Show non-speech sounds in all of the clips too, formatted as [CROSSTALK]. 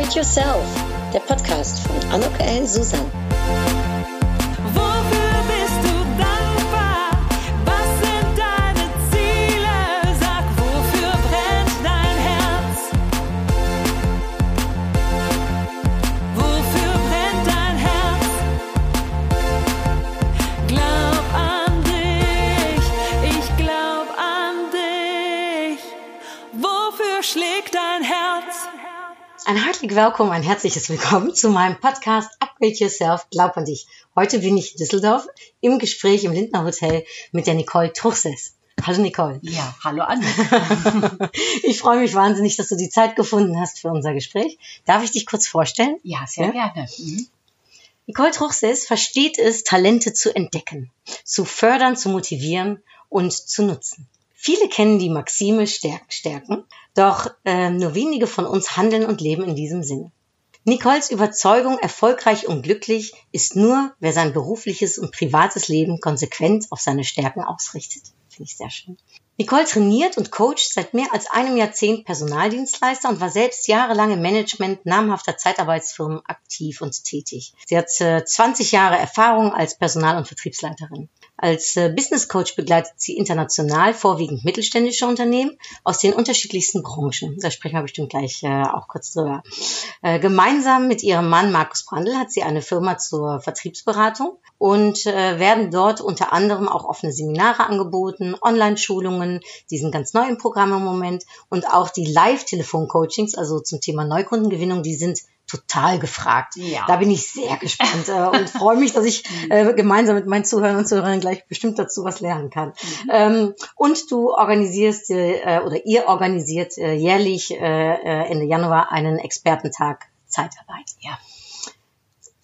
Upgrade Yourself, der Podcast von Anok L. Susan. Willkommen, ein herzliches Willkommen zu meinem Podcast Upgrade Yourself, Glaub an dich. Heute bin ich in Düsseldorf im Gespräch im Lindner Hotel mit der Nicole Truchses. Hallo Nicole. Ja, hallo Anne. [LAUGHS] Ich freue mich wahnsinnig, dass du die Zeit gefunden hast für unser Gespräch. Darf ich dich kurz vorstellen? Ja, sehr Ja? gerne. Mhm. Nicole Truchses versteht es, Talente zu entdecken, zu fördern, zu motivieren und zu nutzen. Viele kennen die Maxime Stärken, Stärken, doch äh, nur wenige von uns handeln und leben in diesem Sinne. Nicoles Überzeugung, erfolgreich und glücklich, ist nur, wer sein berufliches und privates Leben konsequent auf seine Stärken ausrichtet. Finde ich sehr schön. Nicole trainiert und coacht seit mehr als einem Jahrzehnt Personaldienstleister und war selbst jahrelang im Management namhafter Zeitarbeitsfirmen aktiv und tätig. Sie hat äh, 20 Jahre Erfahrung als Personal- und Vertriebsleiterin. Als äh, Business Coach begleitet sie international vorwiegend mittelständische Unternehmen aus den unterschiedlichsten Branchen. Da sprechen wir bestimmt gleich äh, auch kurz drüber. Äh, gemeinsam mit ihrem Mann Markus Brandl hat sie eine Firma zur Vertriebsberatung und äh, werden dort unter anderem auch offene Seminare angeboten, Online-Schulungen, die sind ganz neu im Programm im Moment und auch die Live-Telefon-Coachings, also zum Thema Neukundengewinnung, die sind total gefragt. Ja. Da bin ich sehr gespannt äh, und freue mich, dass ich [LAUGHS] äh, gemeinsam mit meinen Zuhörern und Zuhörern gleich bestimmt dazu was lernen kann. Ähm, und du organisierst äh, oder ihr organisiert äh, jährlich äh, äh, Ende Januar einen Expertentag Zeitarbeit. Ja.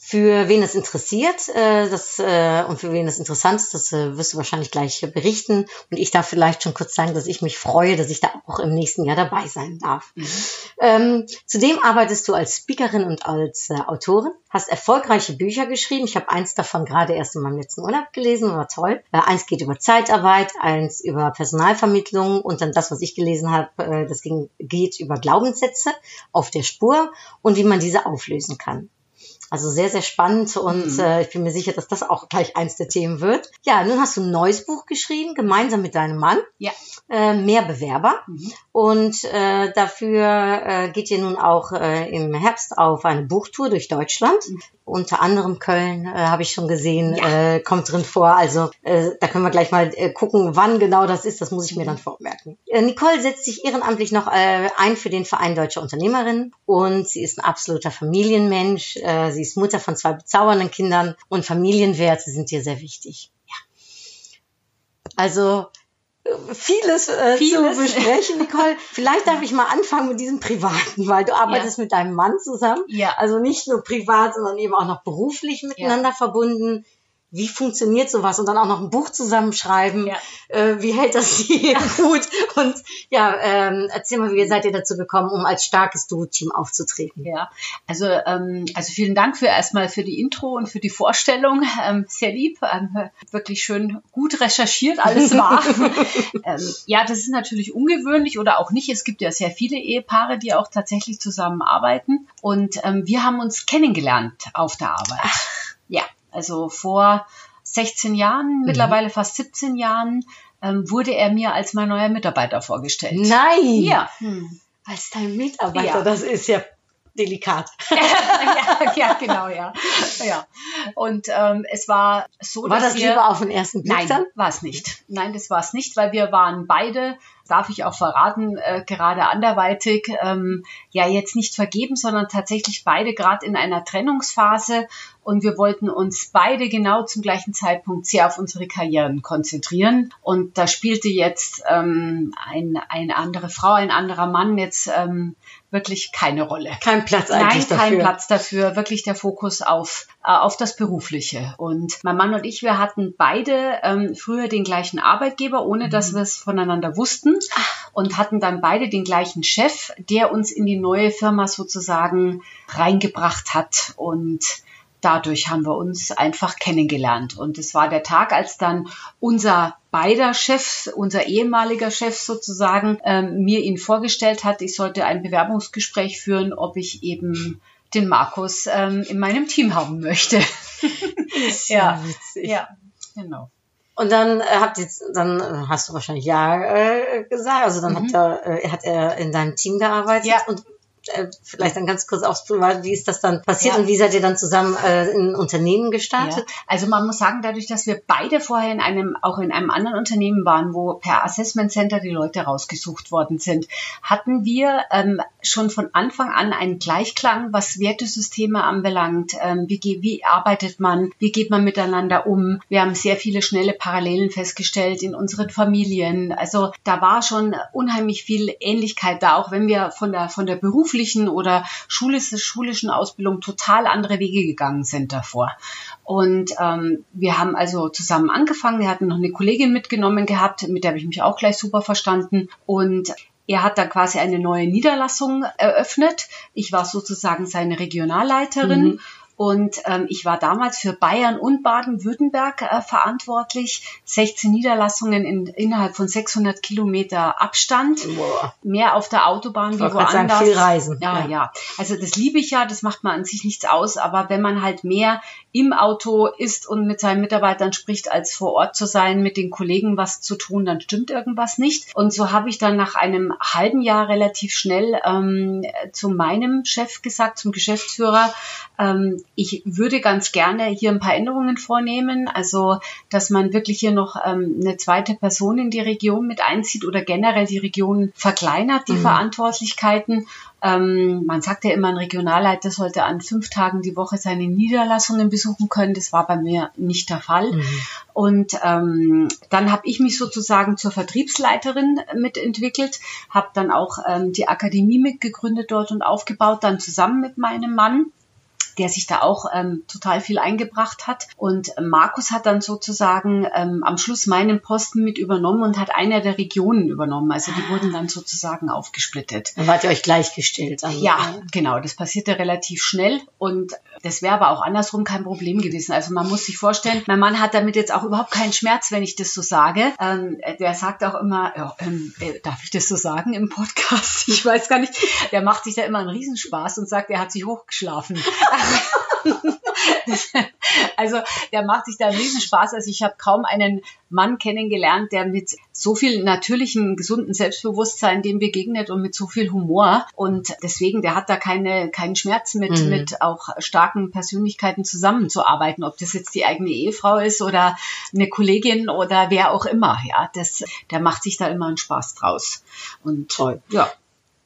Für wen es interessiert äh, das, äh, und für wen es interessant ist, das äh, wirst du wahrscheinlich gleich äh, berichten. Und ich darf vielleicht schon kurz sagen, dass ich mich freue, dass ich da auch im nächsten Jahr dabei sein darf. Ähm, zudem arbeitest du als Speakerin und als äh, Autorin, hast erfolgreiche Bücher geschrieben. Ich habe eins davon gerade erst in meinem letzten Urlaub gelesen, war toll. Äh, eins geht über Zeitarbeit, eins über Personalvermittlung und dann das, was ich gelesen habe, äh, das ging, geht über Glaubenssätze auf der Spur und wie man diese auflösen kann. Also sehr, sehr spannend und äh, ich bin mir sicher, dass das auch gleich eins der Themen wird. Ja, nun hast du ein neues Buch geschrieben, gemeinsam mit deinem Mann, Ja. äh, Mehr Bewerber. Und äh, dafür äh, geht ihr nun auch äh, im Herbst auf eine Buchtour durch Deutschland. Unter anderem Köln äh, habe ich schon gesehen, äh, kommt drin vor. Also äh, da können wir gleich mal äh, gucken, wann genau das ist. Das muss ich mir dann vormerken. Äh, Nicole setzt sich ehrenamtlich noch äh, ein für den Verein Deutscher Unternehmerinnen und sie ist ein absoluter Familienmensch. Äh, sie ist Mutter von zwei bezaubernden Kindern und Familienwerte sind ihr sehr wichtig. Ja. Also vieles, äh, Vieles. zu besprechen, Nicole. [LAUGHS] Vielleicht darf ich mal anfangen mit diesem Privaten, weil du arbeitest mit deinem Mann zusammen. Ja. Also nicht nur privat, sondern eben auch noch beruflich miteinander verbunden. Wie funktioniert sowas? Und dann auch noch ein Buch zusammenschreiben. Ja. Äh, wie hält das [LAUGHS] die gut? Und ja, ähm, erzähl mal, wie seid ihr dazu gekommen, um als starkes Duo-Team aufzutreten? Ja, also, ähm, also vielen Dank für erstmal für die Intro und für die Vorstellung. [LAUGHS] Ähm, sehr lieb, ähm, wirklich schön gut recherchiert, alles wahr. [LAUGHS] ähm, ja, das ist natürlich ungewöhnlich oder auch nicht. Es gibt ja sehr viele Ehepaare, die auch tatsächlich zusammenarbeiten. Und ähm, wir haben uns kennengelernt auf der Arbeit. Ja, also vor 16 Jahren, mittlerweile fast 17 Jahren, ähm, wurde er mir als mein neuer Mitarbeiter vorgestellt. Nein! Ja. Als dein Mitarbeiter, Ja. das ist ja delikat. [LAUGHS] ja, ja, genau, ja. ja. Und ähm, es war so, War das wir, lieber auf den ersten Blick Nein, war es nicht. Nein, das war es nicht, weil wir waren beide, darf ich auch verraten, äh, gerade anderweitig, ähm, ja jetzt nicht vergeben, sondern tatsächlich beide gerade in einer Trennungsphase und wir wollten uns beide genau zum gleichen Zeitpunkt sehr auf unsere Karrieren konzentrieren. Und da spielte jetzt ähm, ein, eine andere Frau, ein anderer Mann jetzt ähm, wirklich keine Rolle. Kein Platz Nein, eigentlich kein dafür. Platz dafür. Wirklich der Fokus auf, äh, auf das Berufliche. Und mein Mann und ich, wir hatten beide ähm, früher den gleichen Arbeitgeber, ohne dass Mhm. wir es voneinander wussten. Und hatten dann beide den gleichen Chef, der uns in die neue Firma sozusagen reingebracht hat. Und dadurch haben wir uns einfach kennengelernt. Und es war der Tag, als dann unser beider Chefs, unser ehemaliger Chef sozusagen, ähm, mir ihn vorgestellt hat, ich sollte ein Bewerbungsgespräch führen, ob ich eben den Markus ähm, in meinem Team haben möchte. [LAUGHS] Ist Ja. witzig. ja, genau. Und dann äh, habt ihr, dann hast du wahrscheinlich ja äh, gesagt. Also dann hat er, äh, hat er in deinem Team gearbeitet Mhm. Ja. und äh, vielleicht dann ganz kurz aufs wie ist das dann passiert Ja. und wie seid ihr dann zusammen äh, in ein Unternehmen gestartet? Ja. Also man muss sagen, dadurch, dass wir beide vorher in einem, auch in einem anderen Unternehmen waren, wo per Assessment Center die Leute rausgesucht worden sind, hatten wir ähm, schon von Anfang an einen Gleichklang, was Wertesysteme anbelangt. Ähm, wie, wie arbeitet man? Wie geht man miteinander um? Wir haben sehr viele schnelle Parallelen festgestellt in unseren Familien. Also da war schon unheimlich viel Ähnlichkeit da, auch wenn wir von der, von der beruflichen oder schulisch, schulischen Ausbildung total andere Wege gegangen sind davor. Und ähm, wir haben also zusammen angefangen. Wir hatten noch eine Kollegin mitgenommen gehabt, mit der habe ich mich auch gleich super verstanden. Und er hat dann quasi eine neue Niederlassung eröffnet. Ich war sozusagen seine Regionalleiterin. Mhm. Und ähm, ich war damals für Bayern und Baden-Württemberg äh, verantwortlich. 16 Niederlassungen in, innerhalb von 600 Kilometer Abstand. Boah. Mehr auf der Autobahn Ich wie gerade sagen, woanders. viel reisen. Ja, Ja. ja, Also das liebe ich ja, das macht man an sich nichts aus, aber wenn man halt mehr im Auto ist und mit seinen Mitarbeitern spricht, als vor Ort zu sein, mit den Kollegen was zu tun, dann stimmt irgendwas nicht. Und so habe ich dann nach einem halben Jahr relativ schnell ähm, zu meinem Chef gesagt, zum Geschäftsführer, ähm, ich würde ganz gerne hier ein paar Änderungen vornehmen, also dass man wirklich hier noch ähm, eine zweite Person in die Region mit einzieht oder generell die Region verkleinert, die Mhm. Verantwortlichkeiten. Ähm, man sagt ja immer, ein Regionalleiter sollte an fünf Tagen die Woche seine Niederlassungen besuchen können. Das war bei mir nicht der Fall. Mhm. Und ähm, dann habe ich mich sozusagen zur Vertriebsleiterin mitentwickelt, habe dann auch ähm, die Akademie mitgegründet dort und aufgebaut, dann zusammen mit meinem Mann der sich da auch ähm, total viel eingebracht hat. Und Markus hat dann sozusagen ähm, am Schluss meinen Posten mit übernommen und hat einer der Regionen übernommen. Also die wurden dann sozusagen aufgesplittet. Dann wart ihr euch gleichgestellt. Also, Ja, genau, das passierte relativ schnell und das wäre aber auch andersrum kein Problem gewesen. Also man muss sich vorstellen, mein Mann hat damit jetzt auch überhaupt keinen Schmerz, wenn ich das so sage. Ähm, der sagt auch immer, ja, ähm, äh, darf ich das so sagen im Podcast? [LAUGHS] Ich weiß gar nicht. Der macht sich da immer einen Riesenspaß und sagt, er hat sich hochgeschlafen. [LAUGHS] [LAUGHS] also der macht sich da einen Riesenspaß. Also ich habe kaum einen Mann kennengelernt, der mit so viel natürlichem, gesunden Selbstbewusstsein dem begegnet und mit so viel Humor. Und deswegen, der hat da keine, keinen Schmerz mit, Mhm. mit auch starken Persönlichkeiten zusammenzuarbeiten, ob das jetzt die eigene Ehefrau ist oder eine Kollegin oder wer auch immer. Ja, das, der macht sich da immer einen Spaß draus. Und Toll. ja,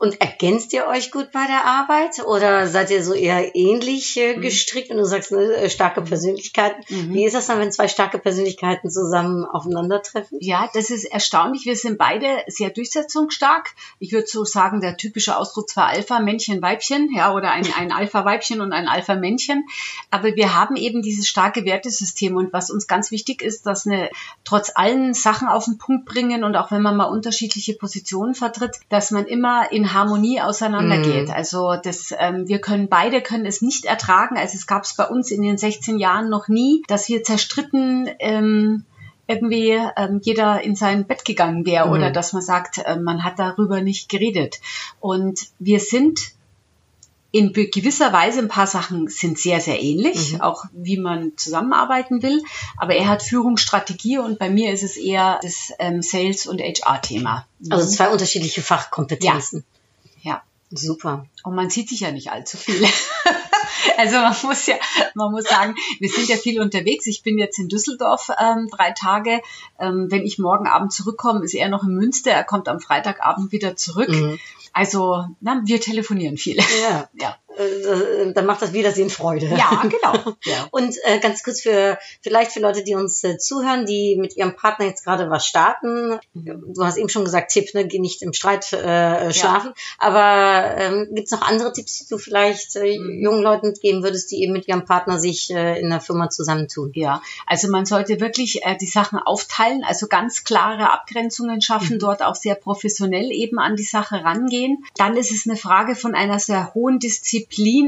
Und ergänzt ihr euch gut bei der Arbeit oder seid ihr so eher ähnlich äh, Mhm. gestrickt, wenn du sagst, ne, äh, starke Persönlichkeiten? Wie ist das dann, wenn zwei starke Persönlichkeiten zusammen aufeinandertreffen? Ja, das ist erstaunlich. Wir sind beide sehr durchsetzungsstark. Ich würde so sagen, der typische Ausdruck zwar Alpha, Männchen, Weibchen, ja, oder ein, ein Alpha-Weibchen und ein Alpha-Männchen. Aber wir haben eben dieses starke Wertesystem. Und was uns ganz wichtig ist, dass eine, trotz allen Sachen auf den Punkt bringen und auch wenn man mal unterschiedliche Positionen vertritt, dass man immer in Harmonie auseinandergeht. Also das, ähm, wir können beide können es nicht ertragen. Also es gab es bei uns in den 16 Jahren noch nie, dass wir zerstritten ähm, irgendwie ähm, jeder in sein Bett gegangen wäre Mhm. oder dass man sagt, äh, man hat darüber nicht geredet. Und wir sind in gewisser Weise ein paar Sachen sind sehr, sehr ähnlich, Mhm. auch wie man zusammenarbeiten will. Aber er hat Führungsstrategie und bei mir ist es eher das ähm, Sales- und HR-Thema. Also zwei unterschiedliche Fachkompetenzen. Ja. Super. Und man sieht sich ja nicht allzu viel. [LAUGHS] Also man muss ja, man muss sagen, wir sind ja viel unterwegs. Ich bin jetzt in Düsseldorf ähm, drei Tage. Ähm, wenn ich morgen Abend zurückkomme, ist er noch in Münster. Er kommt am Freitagabend wieder zurück. Mhm. Also na, wir telefonieren viel. Ja. [LAUGHS] Ja, Äh, Dann macht das Wiedersehen Freude. ja genau. [LAUGHS] Ja. Und äh, ganz kurz für vielleicht für Leute, die uns äh, zuhören, die mit ihrem Partner jetzt gerade was starten. Du hast eben schon gesagt, Tipp, ne, geh nicht im Streit äh, schlafen. Aber ähm, gibt's noch andere Tipps, die du vielleicht äh, Mhm. jungen Leuten geben würdest, die eben mit ihrem Partner sich äh, in der Firma zusammentun? Ja, also man sollte wirklich äh, die Sachen aufteilen, also ganz klare Abgrenzungen schaffen, dort auch sehr professionell eben an die Sache rangehen. Dann ist es eine Frage von einer sehr hohen Disziplin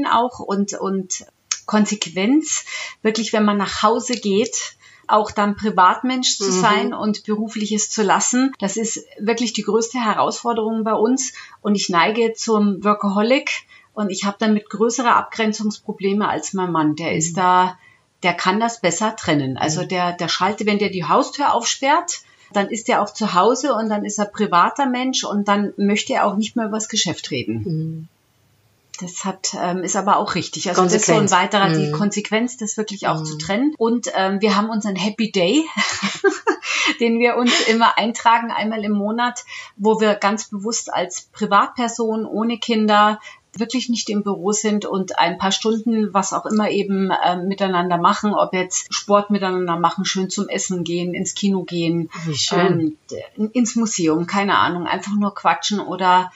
auch und, und Konsequenz. Wirklich, wenn man nach Hause geht, auch dann Privatmensch zu Mhm. sein und berufliches zu lassen. Das ist wirklich die größte Herausforderung bei uns und ich neige zum Workaholic und ich habe damit größere Abgrenzungsprobleme als mein Mann. Der ist da, der kann das besser trennen. Also der, der schaltet, wenn der die Haustür aufsperrt, dann ist er auch zu Hause und dann ist er privater Mensch und dann möchte er auch nicht mehr über das Geschäft reden. Mhm. Das hat, ähm, ist aber auch richtig. Also das ist so ein Konsequenz. weiterer, die Mhm. Konsequenz, das wirklich auch Mhm. zu trennen. Und ähm, wir haben unseren Happy Day, [LAUGHS] den wir uns immer eintragen, einmal im Monat, wo wir ganz bewusst als Privatperson ohne Kinder wirklich nicht im Büro sind und ein paar Stunden, was auch immer eben ähm, miteinander machen, ob jetzt Sport miteinander machen, schön zum Essen gehen, ins Kino gehen, ähm, ins Museum, keine Ahnung, einfach nur quatschen oder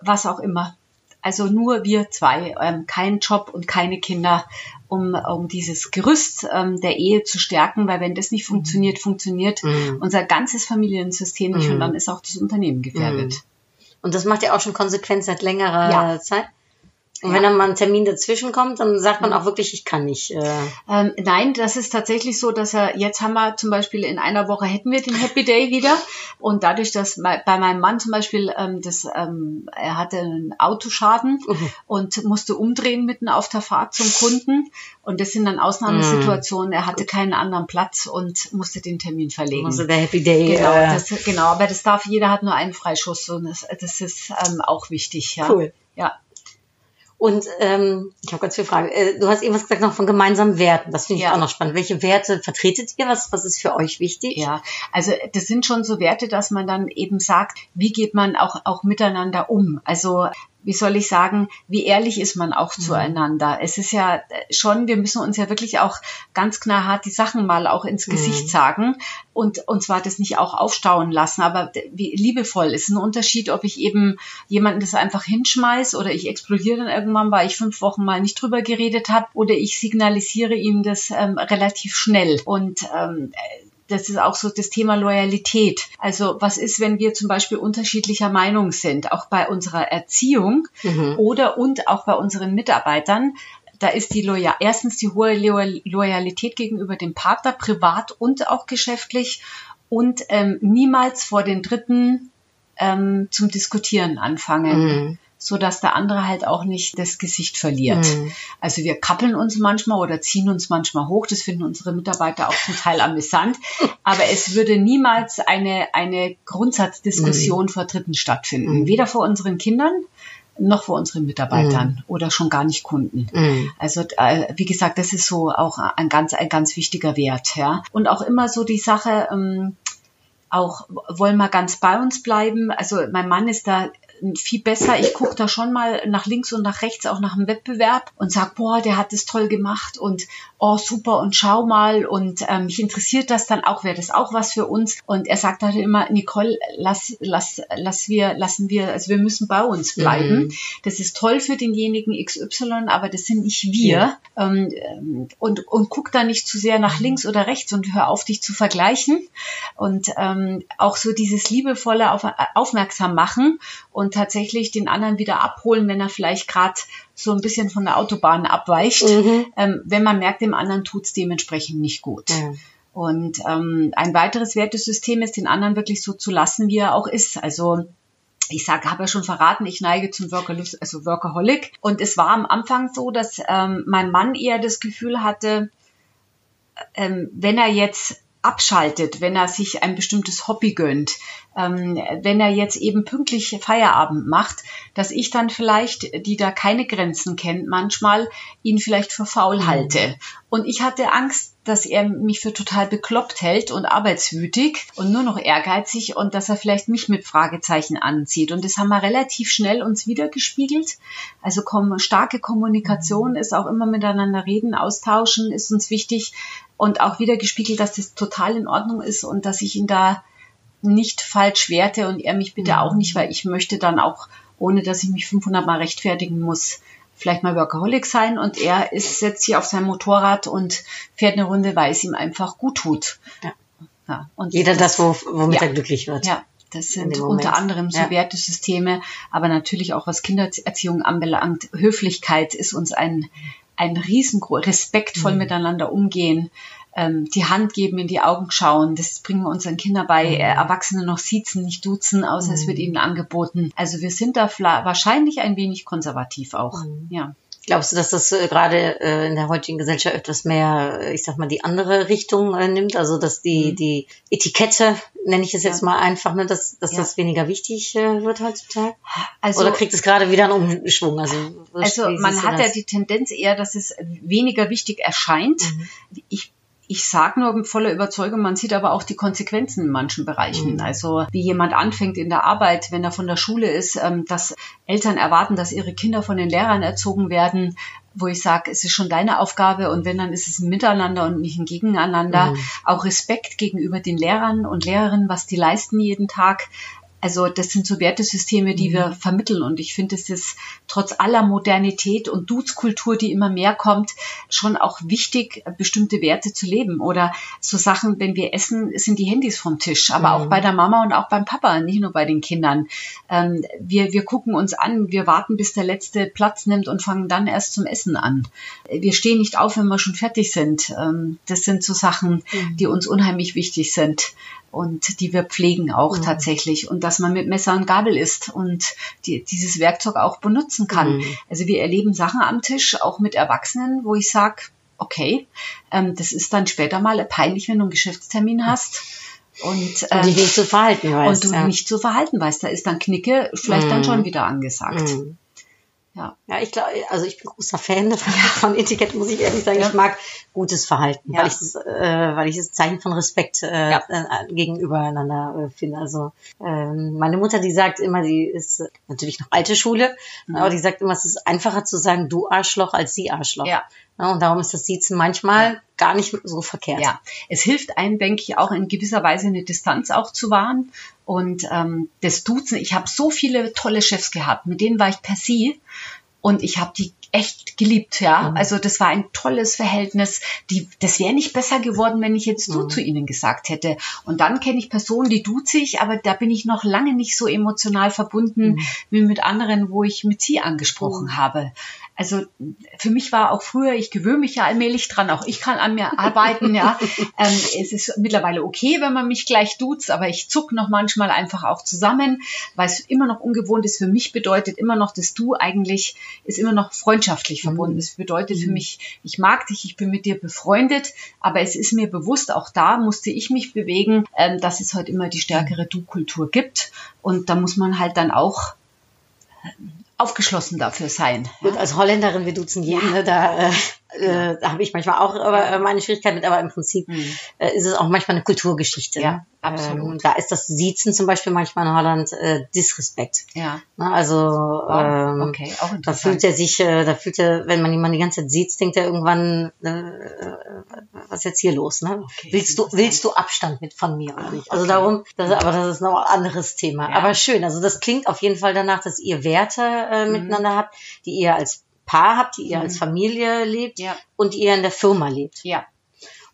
was auch immer. Also nur wir zwei, ähm, kein Job und keine Kinder, um, um dieses Gerüst ähm, der Ehe zu stärken, weil wenn das nicht funktioniert, funktioniert Mhm. unser ganzes Familiensystem nicht Mhm. und dann ist auch das Unternehmen gefährdet. Und das macht ja auch schon Konsequenz seit längerer Ja. Zeit. Und Ja. wenn dann mal ein Termin dazwischen kommt, dann sagt man auch wirklich, ich kann nicht. Äh, Ähm, nein, das ist tatsächlich so, dass er, jetzt haben wir zum Beispiel in einer Woche hätten wir den Happy Day wieder. Und dadurch, dass bei meinem Mann zum Beispiel, ähm, das, ähm, er hatte einen Autoschaden Mhm. und musste umdrehen mitten auf der Fahrt zum Kunden. Und das sind dann Ausnahmesituationen. Er hatte keinen anderen Platz und musste den Termin verlegen. also der Happy Day. Genau, äh, das, genau, aber das darf, jeder hat nur einen Freischuss und das, das ist ähm, auch wichtig. Ja. Cool. Ja. Und ähm, ich habe ganz viele Fragen. Äh, du hast eben was gesagt noch von gemeinsamen Werten. Das finde ich Ja. auch noch spannend. Welche Werte vertretet ihr? Was, was ist für euch wichtig? Ja, also das sind schon so Werte, dass man dann eben sagt, wie geht man auch, auch miteinander um? Also wie soll ich sagen, wie ehrlich ist man auch zueinander? Es ist ja äh, schon, wir müssen uns ja wirklich auch ganz knallhart die Sachen mal auch ins Gesicht sagen und, und zwar das nicht auch aufstauen lassen, aber wie liebevoll ist ein Unterschied, ob ich eben jemanden das einfach hinschmeiß oder ich explodiere dann irgendwann, weil ich fünf Wochen mal nicht drüber geredet habe oder ich signalisiere ihm das ähm, relativ schnell. Und ähm, das ist auch so das Thema Loyalität. Also was ist, wenn wir zum Beispiel unterschiedlicher Meinung sind, auch bei unserer Erziehung Mhm. oder und auch bei unseren Mitarbeitern? Da ist die Loyal erstens die hohe Loyal Loyalität gegenüber dem Partner, privat und auch geschäftlich und ähm, niemals vor den Dritten ähm, zum Diskutieren anfangen, Mhm. So dass der andere halt auch nicht das Gesicht verliert. Mhm. Also wir kappeln uns manchmal oder ziehen uns manchmal hoch. Das finden unsere Mitarbeiter auch zum Teil amüsant. [LAUGHS] Aber es würde niemals eine, eine Grundsatzdiskussion vor Dritten stattfinden. Weder vor unseren Kindern noch vor unseren Mitarbeitern oder schon gar nicht Kunden. Mhm. Also äh, wie gesagt, das ist so auch ein ganz, ein ganz wichtiger Wert. Ja. Und auch immer so die Sache, ähm, auch wollen wir ganz bei uns bleiben. Also mein Mann ist da viel besser. Ich gucke da schon mal nach links und nach rechts, auch nach dem Wettbewerb und sag, boah, der hat das toll gemacht und oh, super und schau mal und ähm, mich interessiert das dann auch, wäre das auch was für uns. Und er sagt halt immer, Nicole, lass, lass, lass wir, lassen wir, also wir müssen bei uns bleiben. Mhm. Das ist toll für denjenigen XY, aber das sind nicht wir. Ähm, ähm, und, und guck da nicht zu sehr nach links oder rechts und hör auf, dich zu vergleichen. Und ähm, auch so dieses liebevolle auf, Aufmerksam machen und tatsächlich den anderen wieder abholen, wenn er vielleicht gerade so ein bisschen von der Autobahn abweicht, Mhm. ähm, wenn man merkt, dem anderen tut's dementsprechend nicht gut. Ja. Und ähm, ein weiteres Wertesystem ist, den anderen wirklich so zu lassen, wie er auch ist. Also ich sage, habe ja schon verraten, ich neige zum Workaholic, also Workaholic. Und es war am Anfang so, dass ähm, mein Mann eher das Gefühl hatte, ähm, wenn er jetzt abschaltet, wenn er sich ein bestimmtes Hobby gönnt, ähm, wenn er jetzt eben pünktlich Feierabend macht, dass ich dann vielleicht, die da keine Grenzen kennt, manchmal ihn vielleicht für faul halte. Und ich hatte Angst, dass er mich für total bekloppt hält und arbeitswütig und nur noch ehrgeizig und dass er vielleicht mich mit Fragezeichen anzieht. Und das haben wir relativ schnell uns wiedergespiegelt. Also starke Kommunikation ist auch immer miteinander reden, austauschen ist uns wichtig und auch wieder gespiegelt, dass das total in Ordnung ist und dass ich ihn da nicht falsch werte und er mich bitte auch nicht, weil ich möchte dann auch, ohne dass ich mich 500 Mal rechtfertigen muss, vielleicht mal Workaholic sein und er ist, setzt sich auf sein Motorrad und fährt eine Runde, weil es ihm einfach gut tut. Ja. Ja, und Jeder das, wo, womit Ja. er glücklich wird. ja, das sind unter anderem so Ja. Wertesysteme, aber natürlich auch was Kindererziehung anbelangt. Höflichkeit ist uns ein, ein riesengroß, respektvoll Mhm. miteinander umgehen. Ähm, die Hand geben, in die Augen schauen. Das bringen wir unseren Kindern bei. Mhm. Äh, Erwachsene noch siezen, nicht duzen, außer es wird ihnen angeboten. Also wir sind da wahrscheinlich ein wenig konservativ auch. Mhm. Ja. Glaubst du, dass das äh, gerade äh, in der heutigen Gesellschaft etwas mehr, ich sag mal, die andere Richtung äh, nimmt? Also dass die, die Etikette, nenne ich es jetzt Mhm. Ja. mal einfach, ne, dass, dass Ja. das weniger wichtig äh, wird heutzutage? Also, Oder kriegt es gerade wieder einen Umschwung? Also, also man hat ja das? die Tendenz eher, dass es weniger wichtig erscheint. Mhm. Ich ich sage nur mit voller Überzeugung, man sieht aber auch die Konsequenzen in manchen Bereichen. Mhm. Also wie jemand anfängt in der Arbeit, wenn er von der Schule ist, ähm, dass Eltern erwarten, dass ihre Kinder von den Lehrern erzogen werden, wo ich sage, es ist schon deine Aufgabe und wenn, dann ist es ein Miteinander und nicht ein Gegeneinander. Mhm. Auch Respekt gegenüber den Lehrern und Lehrerinnen, was die leisten jeden Tag. Also das sind so Wertesysteme, die wir vermitteln. Und ich finde, es ist trotz aller Modernität und Duzkultur, die immer mehr kommt, schon auch wichtig, bestimmte Werte zu leben. Oder so Sachen, wenn wir essen, sind die Handys vom Tisch, aber auch bei der Mama und auch beim Papa, nicht nur bei den Kindern. Ähm, wir, wir gucken uns an, wir warten, bis der letzte Platz nimmt und fangen dann erst zum Essen an. Wir stehen nicht auf, wenn wir schon fertig sind. Ähm, das sind so Sachen, die uns unheimlich wichtig sind und die wir pflegen auch Mhm. tatsächlich und dass man mit Messer und Gabel isst und die, dieses Werkzeug auch benutzen kann. Mhm. Also wir erleben Sachen am Tisch, auch mit Erwachsenen, wo ich sage, okay, ähm, das ist dann später mal peinlich, wenn du einen Geschäftstermin hast und, Und ähm, dich nicht zu verhalten weißt. und du ja. nicht zu verhalten weißt. Da ist dann Knicke vielleicht dann Mhm. schon wieder angesagt. Ja. Ja, ich glaube, also ich bin großer Fan von, [LAUGHS] von Etikett, muss ich ehrlich sagen. Ja. Ich mag gutes Verhalten, Ja. weil ich es, äh, weil ich es Zeichen von Respekt äh, Ja. äh, gegenübereinander äh, finde. Also ähm, meine Mutter, die sagt immer, die ist äh, natürlich noch alte Schule, Mhm. aber die sagt immer, es ist einfacher zu sagen, du Arschloch als sie Arschloch. Ja. Ja, und darum ist das Siezen manchmal gar nicht so verkehrt. Ja, es hilft einem, denke ich, auch in gewisser Weise eine Distanz auch zu wahren. Und ähm, das Duzen, ich habe so viele tolle Chefs gehabt, mit denen war ich per Sie und ich habe die echt geliebt, ja. Mhm. Also das war ein tolles Verhältnis. Die, das wäre nicht besser geworden, wenn ich jetzt du Mhm. zu ihnen gesagt hätte. Und dann kenne ich Personen, die duze ich, aber da bin ich noch lange nicht so emotional verbunden Mhm. wie mit anderen, wo ich mit sie angesprochen habe. Also für mich war auch früher, ich gewöhne mich ja allmählich dran, auch ich kann an mir arbeiten, ja. [LAUGHS] ähm, es ist mittlerweile okay, wenn man mich gleich duzt, aber ich zuck noch manchmal einfach auch zusammen, weil es immer noch ungewohnt ist. Für mich bedeutet immer noch, dass du eigentlich ist immer noch freundschaftlich verbunden. Es bedeutet für mich, ich mag dich, ich bin mit dir befreundet, aber es ist mir bewusst, auch da musste ich mich bewegen, ähm, dass es heute immer die stärkere Du-Kultur gibt. Und da muss man halt dann auch aufgeschlossen dafür sein. Gut, als Holländerin, wir duzen jeden, ne, da, äh, äh, da habe ich manchmal auch äh, meine Schwierigkeiten mit, aber im Prinzip Mhm. äh, ist es auch manchmal eine Kulturgeschichte. Ja, ne? absolut. Ähm, da ist das Siezen zum Beispiel manchmal in Holland äh, Disrespekt. Ja. Ne? Also ähm, okay, auch da fühlt er sich, äh, da fühlt er, wenn man jemanden die ganze Zeit sieht, denkt er irgendwann, äh, was ist jetzt hier los? Ne? Okay, willst du, willst du Abstand mit von mir oder nicht? Also Okay. darum, das, aber das ist noch ein anderes Thema. Ja. Aber schön, also das klingt auf jeden Fall danach, dass ihr Werte äh, Mhm. miteinander habt, die ihr als Paar habt, die ihr als Familie lebt Ja. und die ihr in der Firma lebt. Ja.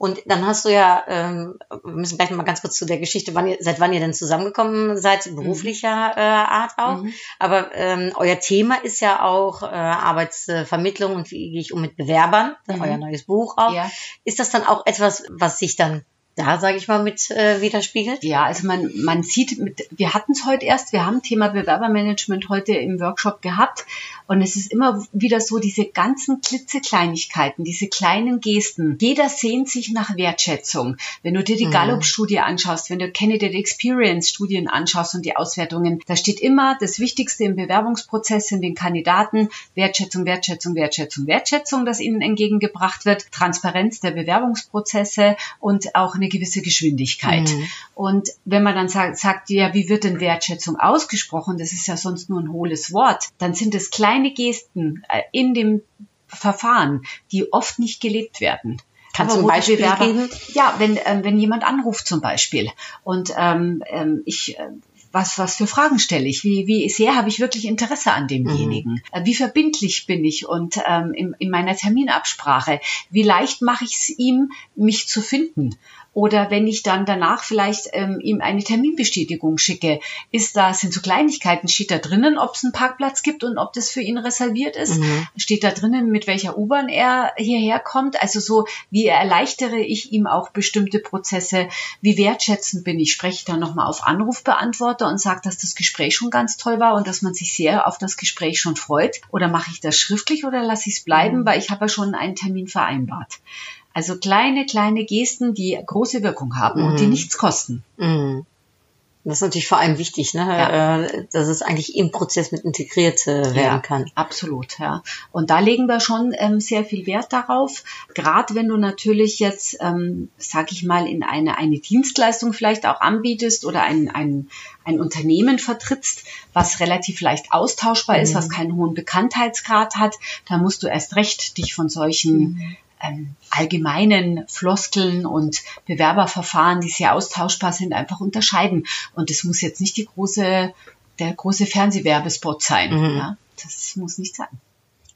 Und dann hast du ja, ähm, wir müssen gleich mal ganz kurz zu der Geschichte, wann ihr, seit wann ihr denn zusammengekommen seid, beruflicher äh, Art auch. Mhm. Aber ähm, euer Thema ist ja auch äh, Arbeitsvermittlung und wie gehe ich um mit Bewerbern, Mhm. euer neues Buch auch. Ja. Ist das dann auch etwas, was sich dann da, sage ich mal, mit äh, widerspiegelt? Ja, also man, man sieht, mit, wir hatten es heute erst, wir haben Thema Bewerbermanagement heute im Workshop gehabt und es ist immer wieder so, diese ganzen klitzekleinigkeiten, diese kleinen Gesten. Jeder sehnt sich nach Wertschätzung. Wenn du dir die Mhm. Gallup-Studie anschaust, wenn du Candidate Experience-Studien anschaust und die Auswertungen, da steht immer, das Wichtigste im Bewerbungsprozess sind den Kandidaten Wertschätzung, Wertschätzung, Wertschätzung, Wertschätzung, das ihnen entgegengebracht wird, Transparenz der Bewerbungsprozesse und auch eine gewisse Geschwindigkeit. Mhm. Und wenn man dann sagt, sagt, ja, wie wird denn Wertschätzung ausgesprochen? Das ist ja sonst nur ein hohles Wort. Dann sind es kleine Gesten äh, in dem Verfahren, die oft nicht gelebt werden. Kannst du ein Beispiel Bewerber- geben? Ja, wenn, ähm, wenn jemand anruft zum Beispiel und ähm, ähm, ich äh, was, was für Fragen stelle ich? Wie, wie sehr habe ich wirklich Interesse an demjenigen? Äh, Wie verbindlich bin ich und ähm, in, in meiner Terminabsprache? Wie leicht mache ich es ihm, mich zu finden? Oder wenn ich dann danach vielleicht ähm, ihm eine Terminbestätigung schicke, ist da, sind so Kleinigkeiten, steht da drinnen, ob es einen Parkplatz gibt und ob das für ihn reserviert ist. Steht da drinnen, mit welcher U-Bahn er hierher kommt. Also so, wie erleichtere ich ihm auch bestimmte Prozesse, wie wertschätzend bin ich, spreche ich dann nochmal auf Anrufbeantworter und sage, dass das Gespräch schon ganz toll war und dass man sich sehr auf das Gespräch schon freut. Oder mache ich das schriftlich oder lasse ich es bleiben, weil ich habe ja schon einen Termin vereinbart. Also kleine, kleine Gesten, die große Wirkung haben und die nichts kosten. Mhm. Das ist natürlich vor allem wichtig, ne? Ja. äh, dass es eigentlich im Prozess mit integriert äh, werden kann. Absolut, ja. Und da legen wir schon ähm, sehr viel Wert darauf. Gerade wenn du natürlich jetzt, ähm, sag ich mal, in eine, eine Dienstleistung vielleicht auch anbietest oder ein, ein, ein Unternehmen vertrittst, was relativ leicht austauschbar ist, was keinen hohen Bekanntheitsgrad hat, da musst du erst recht dich von solchen ähm, allgemeinen Floskeln und Bewerberverfahren, die sehr austauschbar sind, einfach unterscheiden. Und es muss jetzt nicht die große, der große Fernsehwerbespot sein. Ja? Das muss nicht sein.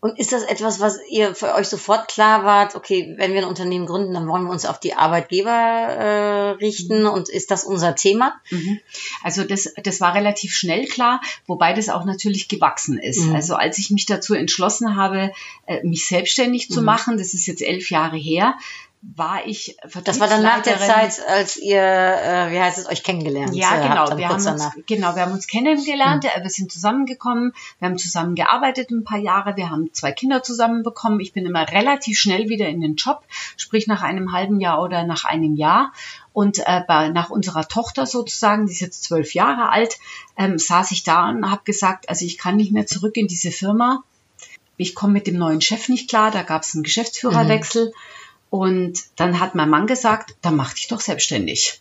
Und ist das etwas, was ihr für euch sofort klar wart, okay, wenn wir ein Unternehmen gründen, dann wollen wir uns auf die Arbeitgeber äh, richten und ist das unser Thema? Mhm. Also das, das war relativ schnell klar, wobei das auch natürlich gewachsen ist. Mhm. Also als ich mich dazu entschlossen habe, äh, mich selbstständig Mhm. zu machen, das ist jetzt elf Jahre her, war ich Das war dann nach der. Zeit, als ihr, äh, wie heißt es, euch kennengelernt Ja, genau. Wir haben, uns, genau, wir haben uns kennengelernt, äh, wir sind zusammengekommen, wir haben zusammen gearbeitet ein paar Jahre, wir haben zwei Kinder zusammen bekommen. Ich bin immer relativ schnell wieder in den Job, sprich nach einem halben Jahr oder nach einem Jahr. Und äh, bei, nach unserer Tochter sozusagen, die ist jetzt zwölf Jahre alt, ähm, saß ich da und habe gesagt, also ich kann nicht mehr zurück in diese Firma. Ich komme mit dem neuen Chef nicht klar, da gab es einen Geschäftsführerwechsel. Und dann hat mein Mann gesagt, dann mach dich doch selbstständig.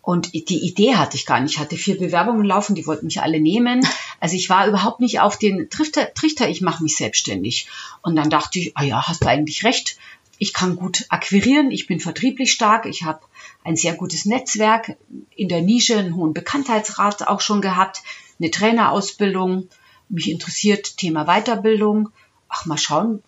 Und die Idee hatte ich gar nicht. Ich hatte vier Bewerbungen laufen, die wollten mich alle nehmen. Also ich war überhaupt nicht auf den Trichter, Trichter ich mache mich selbstständig. Und dann dachte ich, ah ja, hast du eigentlich recht. Ich kann gut akquirieren, ich bin vertrieblich stark, ich habe ein sehr gutes Netzwerk, in der Nische einen hohen Bekanntheitsrat auch schon gehabt, eine Trainerausbildung, mich interessiert Thema Weiterbildung. Ach, mal schauen,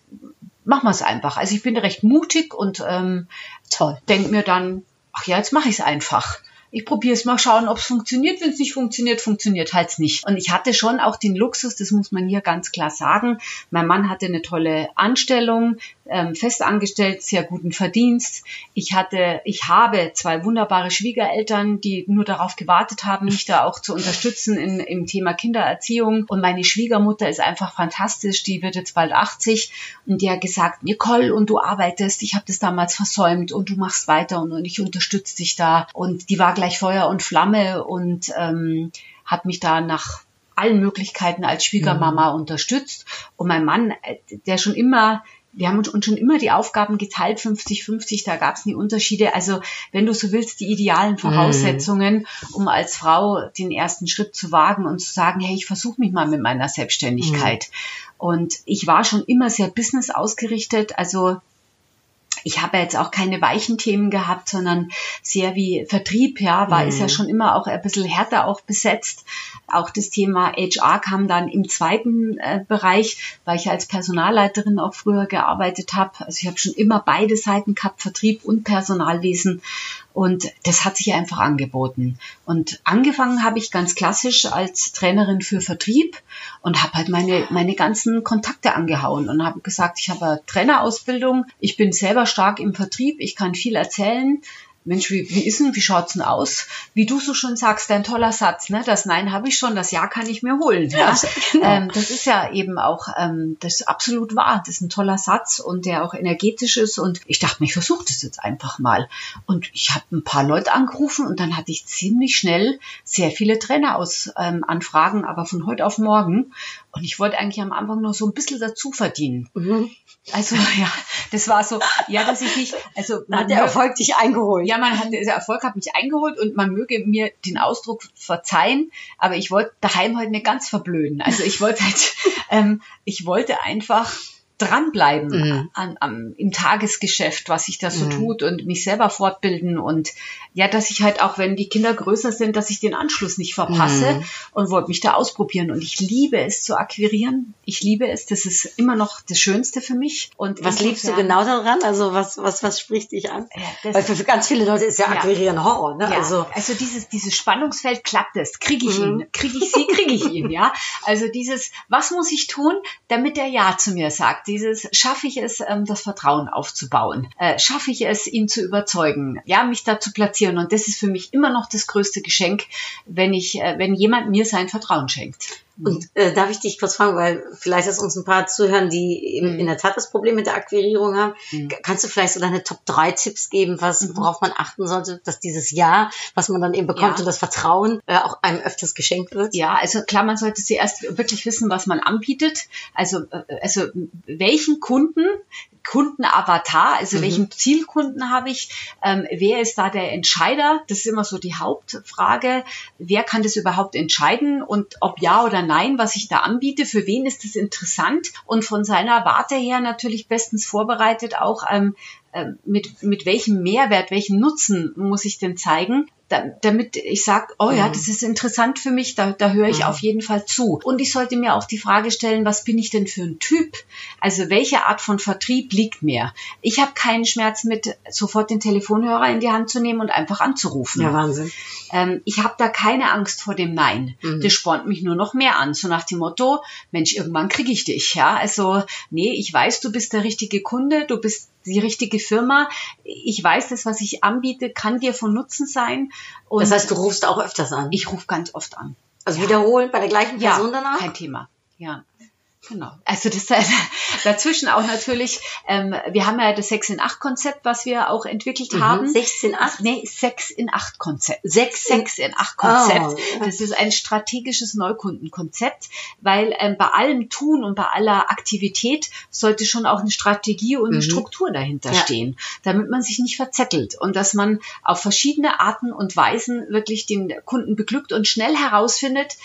machen wir es einfach. Also ich bin recht mutig und ähm, Toll. denke mir dann, ach ja, jetzt mache ich es einfach. Ich probiere es mal schauen, ob es funktioniert. Wenn es nicht funktioniert, funktioniert halt nicht. Und ich hatte schon auch den Luxus, das muss man hier ganz klar sagen. Mein Mann hatte eine tolle Anstellung, ähm, festangestellt, sehr guten Verdienst. Ich hatte, ich habe zwei wunderbare Schwiegereltern, die nur darauf gewartet haben, mich da auch zu unterstützen in, im Thema Kindererziehung. Und meine Schwiegermutter ist einfach fantastisch. Die wird jetzt bald 80 und die hat gesagt, Nicole, und du arbeitest. Ich habe das damals versäumt und du machst weiter und, und ich unterstütze dich da. Und die war gleich Feuer und Flamme und ähm, hat mich da nach allen Möglichkeiten als Schwiegermama unterstützt. Und mein Mann, äh, der schon immer wir haben uns uns schon immer die Aufgaben geteilt, 50-50, da gab es nie Unterschiede. Also wenn du so willst, die idealen Voraussetzungen, um als Frau den ersten Schritt zu wagen und zu sagen, hey, ich versuche mich mal mit meiner Selbstständigkeit. Und ich war schon immer sehr business ausgerichtet, also ich habe jetzt auch keine weichen Themen gehabt, sondern sehr wie Vertrieb, ja, war ist ja schon immer auch ein bisschen härter auch besetzt. Auch das Thema HR kam dann im zweiten äh, Bereich, weil ich als Personalleiterin auch früher gearbeitet habe. Also ich habe schon immer beide Seiten gehabt, Vertrieb und Personalwesen. Und das hat sich einfach angeboten. Und angefangen habe ich ganz klassisch als Trainerin für Vertrieb und habe halt meine, meine ganzen Kontakte angehauen und habe gesagt, ich habe eine Trainerausbildung, ich bin selber stark im Vertrieb, ich kann viel erzählen. Mensch, wie, wie ist denn, wie schaut's denn aus? Wie du so schon sagst, dein toller Satz, ne? Das Nein habe ich schon, das Ja kann ich mir holen. Ja, [LAUGHS] ähm, das ist ja eben auch ähm, das ist absolut wahr. Das ist ein toller Satz und der auch energetisch ist. Und ich dachte mir, ich versuche das jetzt einfach mal. Und ich habe ein paar Leute angerufen und dann hatte ich ziemlich schnell sehr viele Trainer aus ähm, Anfragen, aber von heute auf morgen. Und ich wollte eigentlich am Anfang noch so ein bisschen dazu verdienen. Mhm. Also [LAUGHS] ja, das war so, ja, dass ich nicht, also Dann hat der Erfolg dich eingeholt. ja, man hat, der Erfolg hat mich eingeholt und man möge mir den Ausdruck verzeihen, aber ich wollte daheim halt nicht ganz verblöden. Also ich wollte halt, [LAUGHS] ähm, ich wollte einfach dranbleiben Mhm. an, am, im Tagesgeschäft, was sich da so tut und mich selber fortbilden und ja, dass ich halt auch, wenn die Kinder größer sind, dass ich den Anschluss nicht verpasse Mhm. und wollte mich da ausprobieren und ich liebe es zu akquirieren. Ich liebe es, das ist immer noch das Schönste für mich. Und Was liebst du insofern- genau daran? Also was, was, was spricht dich an? Ja, Weil für, ganz viele Leute ist ja Ja. Akquirieren Horror, ne? Ja, Also, also, dieses, dieses Spannungsfeld klappt es. Kriege ich Mhm. ihn? Kriege ich sie? Kriege ich ihn? Ja. Also dieses, was muss ich tun, damit er Ja zu mir sagt? Dieses, schaffe ich es, ähm, das Vertrauen aufzubauen? Äh, schaffe ich es, ihn zu überzeugen? Ja, mich da zu platzieren. Und das ist für mich immer noch das größte Geschenk, wenn ich, äh, wenn jemand mir sein Vertrauen schenkt. Und äh, darf ich dich kurz fragen, weil vielleicht ist uns ein paar zuhören, die Mhm. in, der Tat das Problem mit der Akquirierung haben. K- Kannst du vielleicht so deine Top 3 Tipps geben, was, Mhm. worauf man achten sollte, dass dieses Ja, was man dann eben bekommt Ja. und das Vertrauen äh, auch einem öfters geschenkt wird? Ja, also klar, man sollte zuerst wirklich wissen, was man anbietet. Also, äh, also welchen Kunden, Kundenavatar, also welchen Zielkunden habe ich, ähm, wer ist da der Entscheider? Das ist immer so die Hauptfrage. Wer kann das überhaupt entscheiden? Und ob ja oder nein, was ich da anbiete, für wen ist das interessant? Und von seiner Warte her natürlich bestens vorbereitet auch ähm, ähm, mit, mit welchem Mehrwert, welchen Nutzen muss ich denn zeigen, da, damit ich sage, oh ja, Mhm. das ist interessant für mich, da, da höre ich Mhm. auf jeden Fall zu. Und ich sollte mir auch die Frage stellen, was bin ich denn für ein Typ? Also welche Art von Vertrieb liegt mir? Ich habe keinen Schmerz mit, sofort den Telefonhörer in die Hand zu nehmen und einfach anzurufen. Ja, Wahnsinn. Ähm, ich habe da keine Angst vor dem Nein. Mhm. Das spornt mich nur noch mehr an. So nach dem Motto, Mensch, irgendwann kriege ich dich. Ja, also nee, ich weiß, du bist der richtige Kunde, du bist die richtige Firma. Ich weiß, das, was ich anbiete, kann dir von Nutzen sein. Und Das heißt, du rufst auch öfters an. ich rufe ganz oft an. also wiederholen bei der gleichen Ja, Person danach? kein Thema. Ja. Genau. Also das [LAUGHS] dazwischen auch natürlich, ähm, wir haben ja das 6 in 8 Konzept, was wir auch entwickelt Mhm. haben. 16, 8? Nee, 6 in 8 Konzept. 6 in 6 in 8 Konzept. Oh. Das ist ein strategisches Neukundenkonzept, weil ähm, bei allem Tun und bei aller Aktivität sollte schon auch eine Strategie und eine Mhm. Struktur dahinter Ja. stehen, damit man sich nicht verzettelt und dass man auf verschiedene Arten und Weisen wirklich den Kunden beglückt und schnell herausfindet,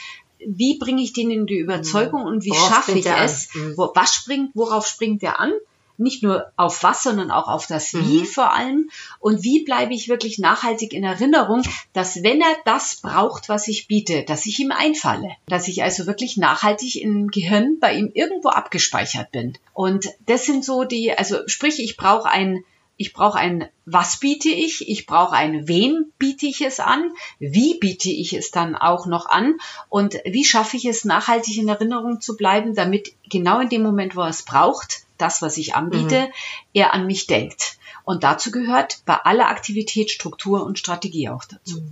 wie bringe ich den in die Überzeugung und wie schaffe ich es? Mhm. Wo, was springt, worauf springt der an? Nicht nur auf was, sondern auch auf das Wie Mhm. vor allem. Und wie bleibe ich wirklich nachhaltig in Erinnerung, dass wenn er das braucht, was ich biete, dass ich ihm einfalle. Dass ich also wirklich nachhaltig im Gehirn bei ihm irgendwo abgespeichert bin. Und das sind so die, also sprich, ich brauche ein ich brauche ein, was biete ich? Ich brauche ein, wem biete ich es an? Wie biete ich es dann auch noch an? Und wie schaffe ich es, nachhaltig in Erinnerung zu bleiben, damit genau in dem Moment, wo er es braucht, das, was ich anbiete, er an mich denkt. Und dazu gehört bei aller Aktivität Struktur und Strategie auch dazu.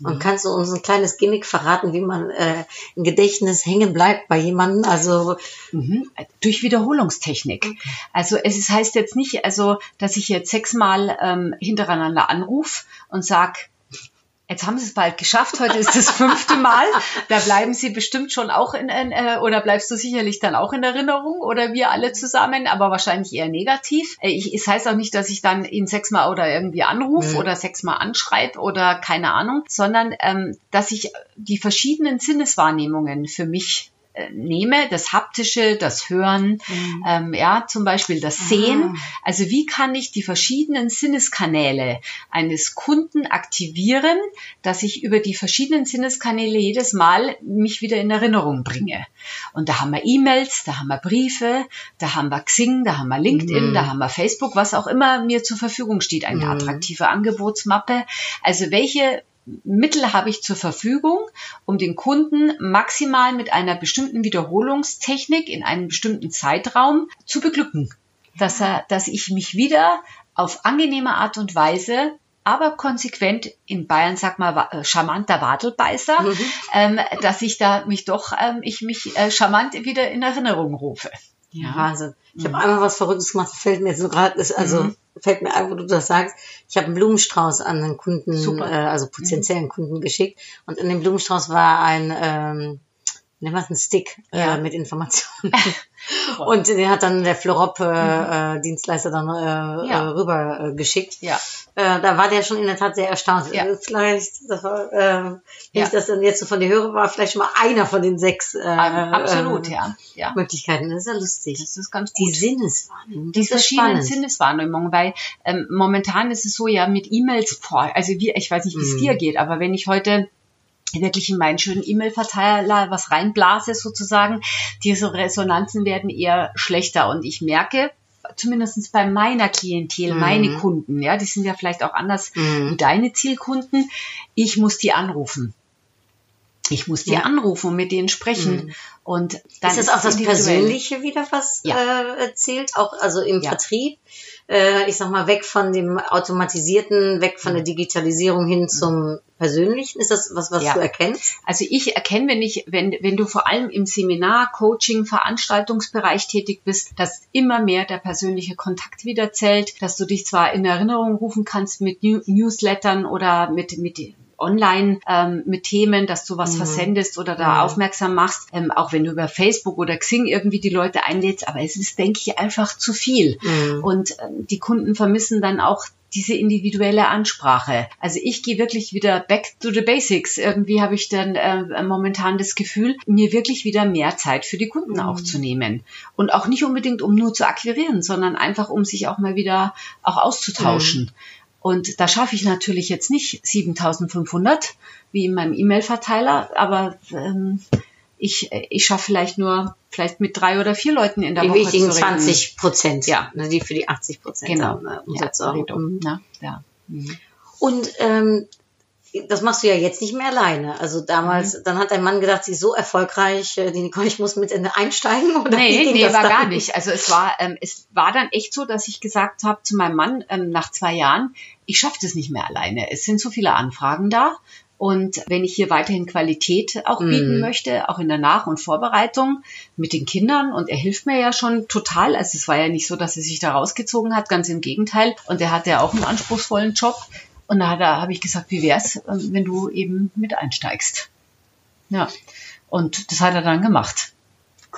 Und kannst du uns ein kleines Gimmick verraten, wie man äh, im Gedächtnis hängen bleibt bei jemandem? Also Mhm. Durch Wiederholungstechnik. Also es ist, heißt jetzt nicht, also dass ich jetzt sechsmal ähm, hintereinander anrufe und sag, jetzt haben Sie es bald geschafft, heute ist das fünfte Mal. Da bleiben Sie bestimmt schon auch in, äh, oder bleibst du sicherlich dann auch in Erinnerung oder wir alle zusammen, aber wahrscheinlich eher negativ. Äh, ich, es heißt auch nicht, dass ich dann ihn sechsmal oder irgendwie anrufe Mhm. oder sechsmal anschreibe oder keine Ahnung, sondern ähm, dass ich die verschiedenen Sinneswahrnehmungen für mich nehme, das Haptische, das Hören, ähm, ja, zum Beispiel das Sehen. Also wie kann ich die verschiedenen Sinneskanäle eines Kunden aktivieren, dass ich über die verschiedenen Sinneskanäle jedes Mal mich wieder in Erinnerung bringe. Und da haben wir E-Mails, da haben wir Briefe, da haben wir Xing, da haben wir LinkedIn, Mhm. da haben wir Facebook, was auch immer mir zur Verfügung steht, eine Mhm. attraktive Angebotsmappe. Also welche Mittel habe ich zur Verfügung, um den Kunden maximal mit einer bestimmten Wiederholungstechnik in einem bestimmten Zeitraum zu beglücken. Dass, er, dass ich mich wieder auf angenehme Art und Weise, aber konsequent, in Bayern sagt man wa- äh, charmanter Wadelbeißer, Mhm. ähm, dass ich da mich doch, ähm, ich mich äh, charmant wieder in Erinnerung rufe. Wahnsinn. Ich habe einmal was Verrücktes gemacht, fällt mir so gerade, ist also Mhm. fällt mir ein, wo du das sagst. Ich habe einen Blumenstrauß an einen Kunden, Super. Mhm. äh, also potenziellen Kunden geschickt und in dem Blumenstrauß war ein ähm, nennt man es ein Stick Ja. äh, mit Informationen. [LAUGHS] [LAUGHS] Und den hat dann der Florop-Dienstleister dann äh, Ja. äh, rüber äh, geschickt. ja. Äh, da war der schon in der Tat sehr erstaunt. Ja. Vielleicht, das war, äh, wenn Ja. ich das dann jetzt so von dir höre, war vielleicht schon mal einer von den sechs äh, Absolut, äh, ja. ja. Möglichkeiten. Das ist ja lustig. Das ist ganz Die gut. Sinneswahrnehmung. die das ist verschiedenen. Sinneswahrnehmungen, weil ähm, momentan ist es so ja mit E-Mails, boah, also wie, ich weiß nicht, wie es Mhm. dir geht, aber wenn ich heute wirklich in meinen schönen E-Mail-Verteiler was reinblase sozusagen, diese Resonanzen werden eher schlechter und ich merke, zumindest bei meiner Klientel, Mhm. meine Kunden, ja, die sind ja vielleicht auch anders Mhm. wie deine Zielkunden, ich muss die anrufen. Ich muss die Ja. anrufen und mit denen sprechen. Mhm. Und dann ist das auch es das. Persönliche wieder, was Ja. äh, zählt? Auch also im Ja. Vertrieb? Äh, ich sag mal, weg von dem Automatisierten, weg von der Digitalisierung hin zum Persönlichen? Ist das was, was Ja. du erkennst? Also ich erkenne, wenn ich, wenn, wenn du vor allem im Seminar, Coaching, Veranstaltungsbereich tätig bist, dass immer mehr der persönliche Kontakt wieder zählt, dass du dich zwar in Erinnerung rufen kannst mit New Newslettern oder mit, mit online ähm, mit Themen, dass du was Mhm. versendest oder da Mhm. aufmerksam machst, ähm, auch wenn du über Facebook oder Xing irgendwie die Leute einlädst, aber es ist, denke ich, einfach zu viel. Mhm. Und ähm, die Kunden vermissen dann auch diese individuelle Ansprache. Also ich gehe wirklich wieder back to the basics. Irgendwie habe ich dann äh, momentan das Gefühl, mir wirklich wieder mehr Zeit für die Kunden auch zu nehmen. Und auch nicht unbedingt, um nur zu akquirieren, sondern einfach, um sich auch mal wieder auch auszutauschen. Und da schaffe ich natürlich jetzt nicht 7500 wie in meinem E-Mail-Verteiler, aber ähm, ich, ich schaffe vielleicht nur vielleicht mit drei oder vier Leuten in der Die Woche wichtigen zu reden. 20 Prozent, Ja. ne, die für die 80 Prozent Genau. haben, äh, Umsatz ja, auch. Pareto. Mhm. Ja, ja. Mhm. Und ähm, das machst du ja jetzt nicht mehr alleine. Also damals, Mhm. dann hat dein Mann gedacht, sie ist so erfolgreich, äh, die Nicole, ich muss mit in einsteigen. [LAUGHS] Oder Nee, nee, das war dann? gar nicht. Also es war, ähm, es war dann echt so, dass ich gesagt habe zu meinem Mann ähm, nach zwei Jahren, ich schaffe das nicht mehr alleine. Es sind so viele Anfragen da. Und wenn ich hier weiterhin Qualität auch bieten Mhm. möchte, auch in der Nach- und Vorbereitung mit den Kindern, und er hilft mir ja schon total. Also es war ja nicht so, dass er sich da rausgezogen hat, ganz im Gegenteil. Und er hatte ja auch einen anspruchsvollen Job. Und da, da habe ich gesagt, wie wär's, ähm, wenn du eben mit einsteigst? Ja. Und das hat er dann gemacht.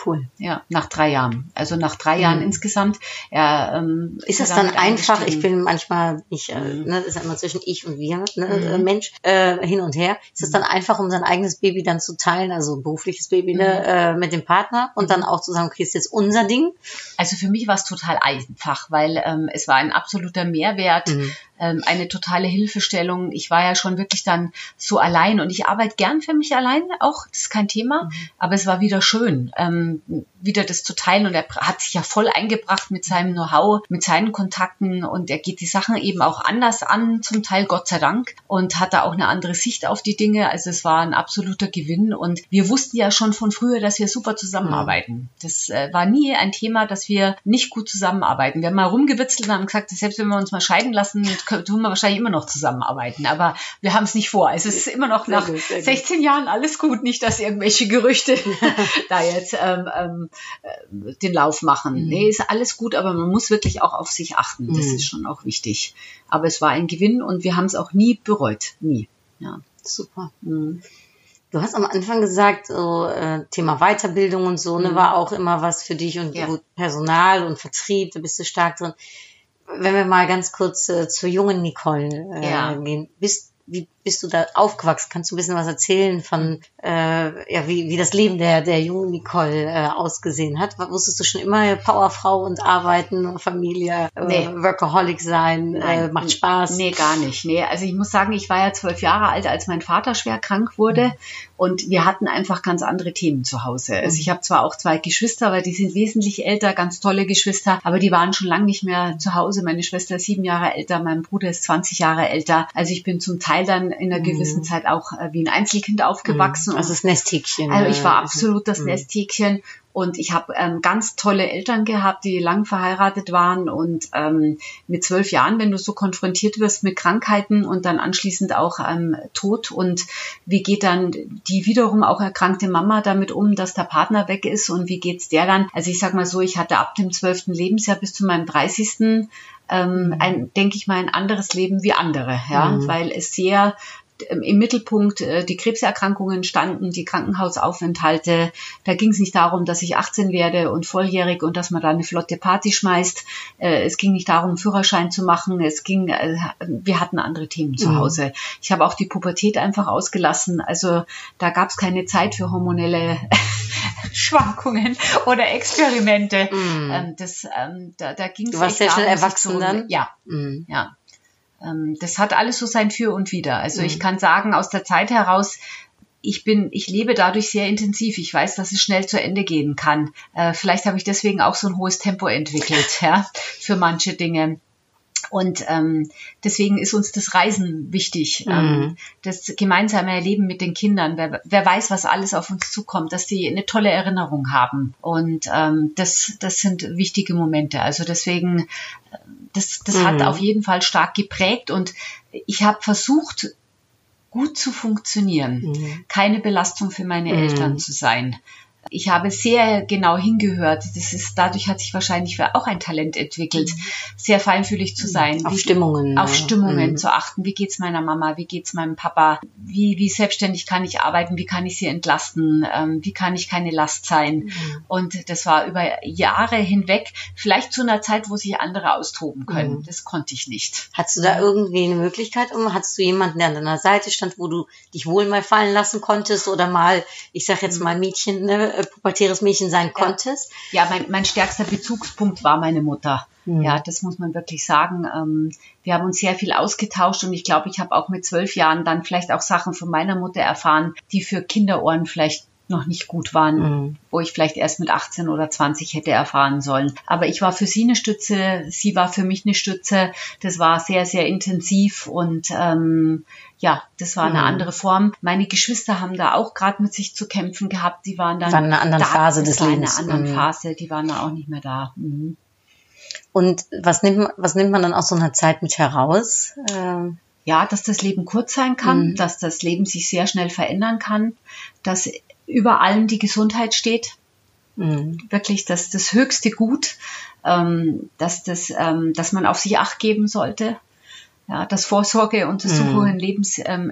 Cool. Ja, nach drei Jahren. Also nach drei Jahren Mhm. insgesamt. Er, ähm, Ist das er dann einfach? Ich bin manchmal, ich, äh, Mhm. ne, ist ja immer zwischen ich und wir, ne, Mhm. äh, Mensch, äh, hin und her. Ist es dann einfach, um sein eigenes Baby dann zu teilen, also ein berufliches Baby, ne, äh, mit dem Partner und dann auch zu sagen, okay, ist jetzt unser Ding? Also für mich war es total einfach, weil ähm, es war ein absoluter Mehrwert, Mhm. Ähm, eine totale Hilfestellung. Ich war ja schon wirklich dann so allein und ich arbeite gern für mich allein auch, das ist kein Thema, aber es war wieder schön, ähm, wieder das zu teilen und er hat sich ja voll eingebracht mit seinem Know-how, mit seinen Kontakten und er geht die Sachen eben auch anders an, zum Teil Gott sei Dank und hat da auch eine andere Sicht auf die Dinge. Also es war ein absoluter Gewinn und wir wussten ja schon von früher, dass wir super zusammenarbeiten. Das äh, war nie ein Thema, dass wir nicht gut zusammenarbeiten. Wir haben mal rumgewitzelt und haben gesagt, selbst wenn wir uns mal scheiden lassen, tun wir wahrscheinlich immer noch zusammenarbeiten. Aber wir haben es nicht vor. Es ist immer noch nach gut, sehr gut. 16 Jahren alles gut. Nicht, dass irgendwelche Gerüchte [LAUGHS] da jetzt ähm, ähm, äh, den Lauf machen. Mhm. Nee, ist alles gut, aber man muss wirklich auch auf sich achten. Das Mhm. ist schon auch wichtig. Aber es war ein Gewinn und wir haben es auch nie bereut. Nie. Ja. Super. Mhm. Du hast am Anfang gesagt, so äh, Thema Weiterbildung und so, ne, Mhm. war auch immer was für dich und Ja. Personal und Vertrieb, da bist du stark drin. Wenn wir mal ganz kurz äh, zur jungen Nicole äh, Ja. gehen, bist, wie bist du da aufgewachsen? Kannst du ein bisschen was erzählen von, äh, ja, wie, wie das Leben der, der jungen Nicole äh, ausgesehen hat? Wusstest du schon immer Powerfrau und arbeiten, Familie, äh, Nee. Workaholic sein, äh, macht Spaß? Nee, gar nicht. Nee, also ich muss sagen, ich war ja zwölf Jahre alt, als mein Vater schwer krank wurde und wir hatten einfach ganz andere Themen zu Hause. Also ich habe zwar auch zwei Geschwister, aber die sind wesentlich älter, ganz tolle Geschwister, aber die waren schon lange nicht mehr zu Hause. Meine Schwester ist sieben Jahre älter, mein Bruder ist 20 Jahre älter. Also ich bin zum Teil dann in einer gewissen Zeit auch äh, wie ein Einzelkind aufgewachsen. Also das Nesthäkchen. Also ich war äh, absolut das Mhm. Nesthäkchen und ich habe ähm, ganz tolle Eltern gehabt, die lang verheiratet waren und ähm, mit zwölf Jahren, wenn du so konfrontiert wirst mit Krankheiten und dann anschließend auch ähm, Tod und wie geht dann die wiederum auch erkrankte Mama damit um, dass der Partner weg ist und wie geht's der dann? Also ich sag mal so, ich hatte ab dem zwölften Lebensjahr bis zu meinem 30. Ähm, ein, denke ich mal, ein anderes Leben wie andere, ja, Mhm. weil es sehr im Mittelpunkt äh, die Krebserkrankungen standen, die Krankenhausaufenthalte. Da ging es nicht darum, dass ich 18 werde und volljährig und dass man da eine flotte Party schmeißt. Äh, es ging nicht darum, Führerschein zu machen. Es ging, äh, wir hatten andere Themen zu Mhm. Hause. Ich habe auch die Pubertät einfach ausgelassen. Also da gab es keine Zeit für hormonelle [LAUGHS] Schwankungen oder Experimente. Ähm, das, ähm, da, da ging es Mhm. Du warst sehr schnell erwachsen dann? Ja, Mhm. ja. Ähm, das hat alles so sein Für und Wider. Also Mhm. ich kann sagen, aus der Zeit heraus, ich bin, ich lebe dadurch sehr intensiv. Ich weiß, dass es schnell zu Ende gehen kann. Äh, vielleicht habe ich deswegen auch so ein hohes Tempo entwickelt, [LAUGHS] ja, für manche Dinge. Und ähm, deswegen ist uns das Reisen wichtig, ähm, das gemeinsame Erleben mit den Kindern. Wer, wer weiß, was alles auf uns zukommt, dass die eine tolle Erinnerung haben. Und ähm, das, das sind wichtige Momente. Also deswegen, äh, das, das hat Mhm. auf jeden Fall stark geprägt. Und ich habe versucht, gut zu funktionieren, Mhm. keine Belastung für meine Mhm. Eltern zu sein. Ich habe sehr genau hingehört. Das ist, dadurch hat sich wahrscheinlich auch ein Talent entwickelt, sehr feinfühlig zu sein. Mhm. Auf Wie- Stimmungen. auf? Stimmungen Mhm. zu achten. Wie geht's meiner Mama? Wie geht's meinem Papa? Wie, wie selbstständig kann ich arbeiten? Wie kann ich sie entlasten? Ähm, wie kann ich keine Last sein? Mhm. Und das war über Jahre hinweg, vielleicht zu einer Zeit, wo sich andere austoben können. Mhm. Das konnte ich nicht. Hattest du da irgendwie eine Möglichkeit? Um, hattest du jemanden, der an deiner Seite stand, wo du dich wohl mal fallen lassen konntest oder mal, ich sag jetzt mal Mädchen, ne, äh, pubertäres Mädchen sein konntest? Ja, mein, mein stärkster Bezugspunkt war meine Mutter. Mhm. Ja, das muss man wirklich sagen. Ähm, wir haben uns sehr viel ausgetauscht und ich glaube, ich habe auch mit zwölf Jahren dann vielleicht auch Sachen von meiner Mutter erfahren, die für Kinderohren vielleicht noch nicht gut waren, Mhm. wo ich vielleicht erst mit 18 oder 20 hätte erfahren sollen. Aber ich war für sie eine Stütze, sie war für mich eine Stütze. Das war sehr, sehr intensiv und ähm, ja, das war eine Mhm. andere Form. Meine Geschwister haben da auch gerade mit sich zu kämpfen gehabt. Die waren dann Waren in einer anderen da, Phase des war Lebens. In einer anderen Mhm. Phase, die waren da auch nicht mehr da. Mhm. Und was nimmt, man- was nimmt man dann aus so einer Zeit mit heraus? Ähm, ja, dass das Leben kurz sein kann, Mhm. dass das Leben sich sehr schnell verändern kann, dass über allem die Gesundheit steht, mh. wirklich das, das höchste Gut, ähm, dass, das, ähm, dass man auf sich acht geben sollte. Ja, dass Vorsorge und das Mhm. Suchen Lebens ähm,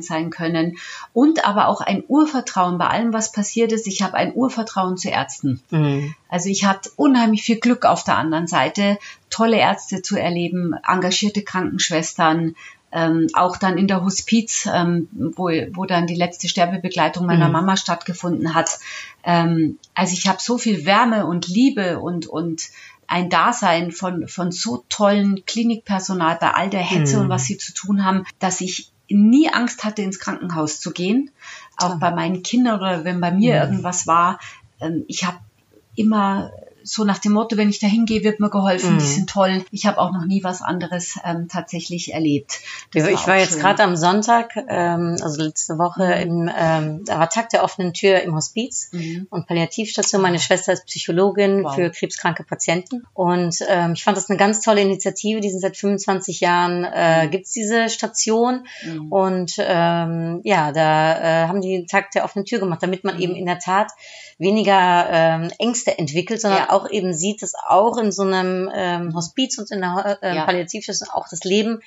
sein können. Und aber auch ein Urvertrauen bei allem, was passiert ist. Ich habe ein Urvertrauen zu Ärzten. Mh. Also ich hatte unheimlich viel Glück auf der anderen Seite, tolle Ärzte zu erleben, engagierte Krankenschwestern, ähm, auch dann in der Hospiz, ähm, wo, wo dann die letzte Sterbebegleitung meiner Mhm. Mama stattgefunden hat. Ähm, also ich habe so viel Wärme und Liebe und, und ein Dasein von, von so tollen Klinikpersonal bei all der Hetze Mhm. und was sie zu tun haben, dass ich nie Angst hatte, ins Krankenhaus zu gehen. Auch Toll. bei meinen Kindern oder wenn bei mir Mhm. irgendwas war. Ähm, ich habe immer so nach dem Motto, wenn ich da hingehe, wird mir geholfen, Mhm. die sind toll. Ich habe auch noch nie was anderes ähm, tatsächlich erlebt. Das ich war auch jetzt gerade am Sonntag, ähm, also letzte Woche, im, ähm, da war Tag der offenen Tür im Hospiz Mhm. und Palliativstation. Meine Schwester ist Psychologin Wow. für krebskranke Patienten. Und ähm, ich fand das eine ganz tolle Initiative. Die sind seit 25 Jahren, äh, gibt's diese Station. Mhm. Und ähm, ja, da äh, haben die den Tag der offenen Tür gemacht, damit man Mhm. eben in der Tat weniger ähm, Ängste entwickelt, sondern Ja. Auch eben sieht, dass auch in so einem ähm, Hospiz und in der äh, Ja. Palliativstation auch das Leben,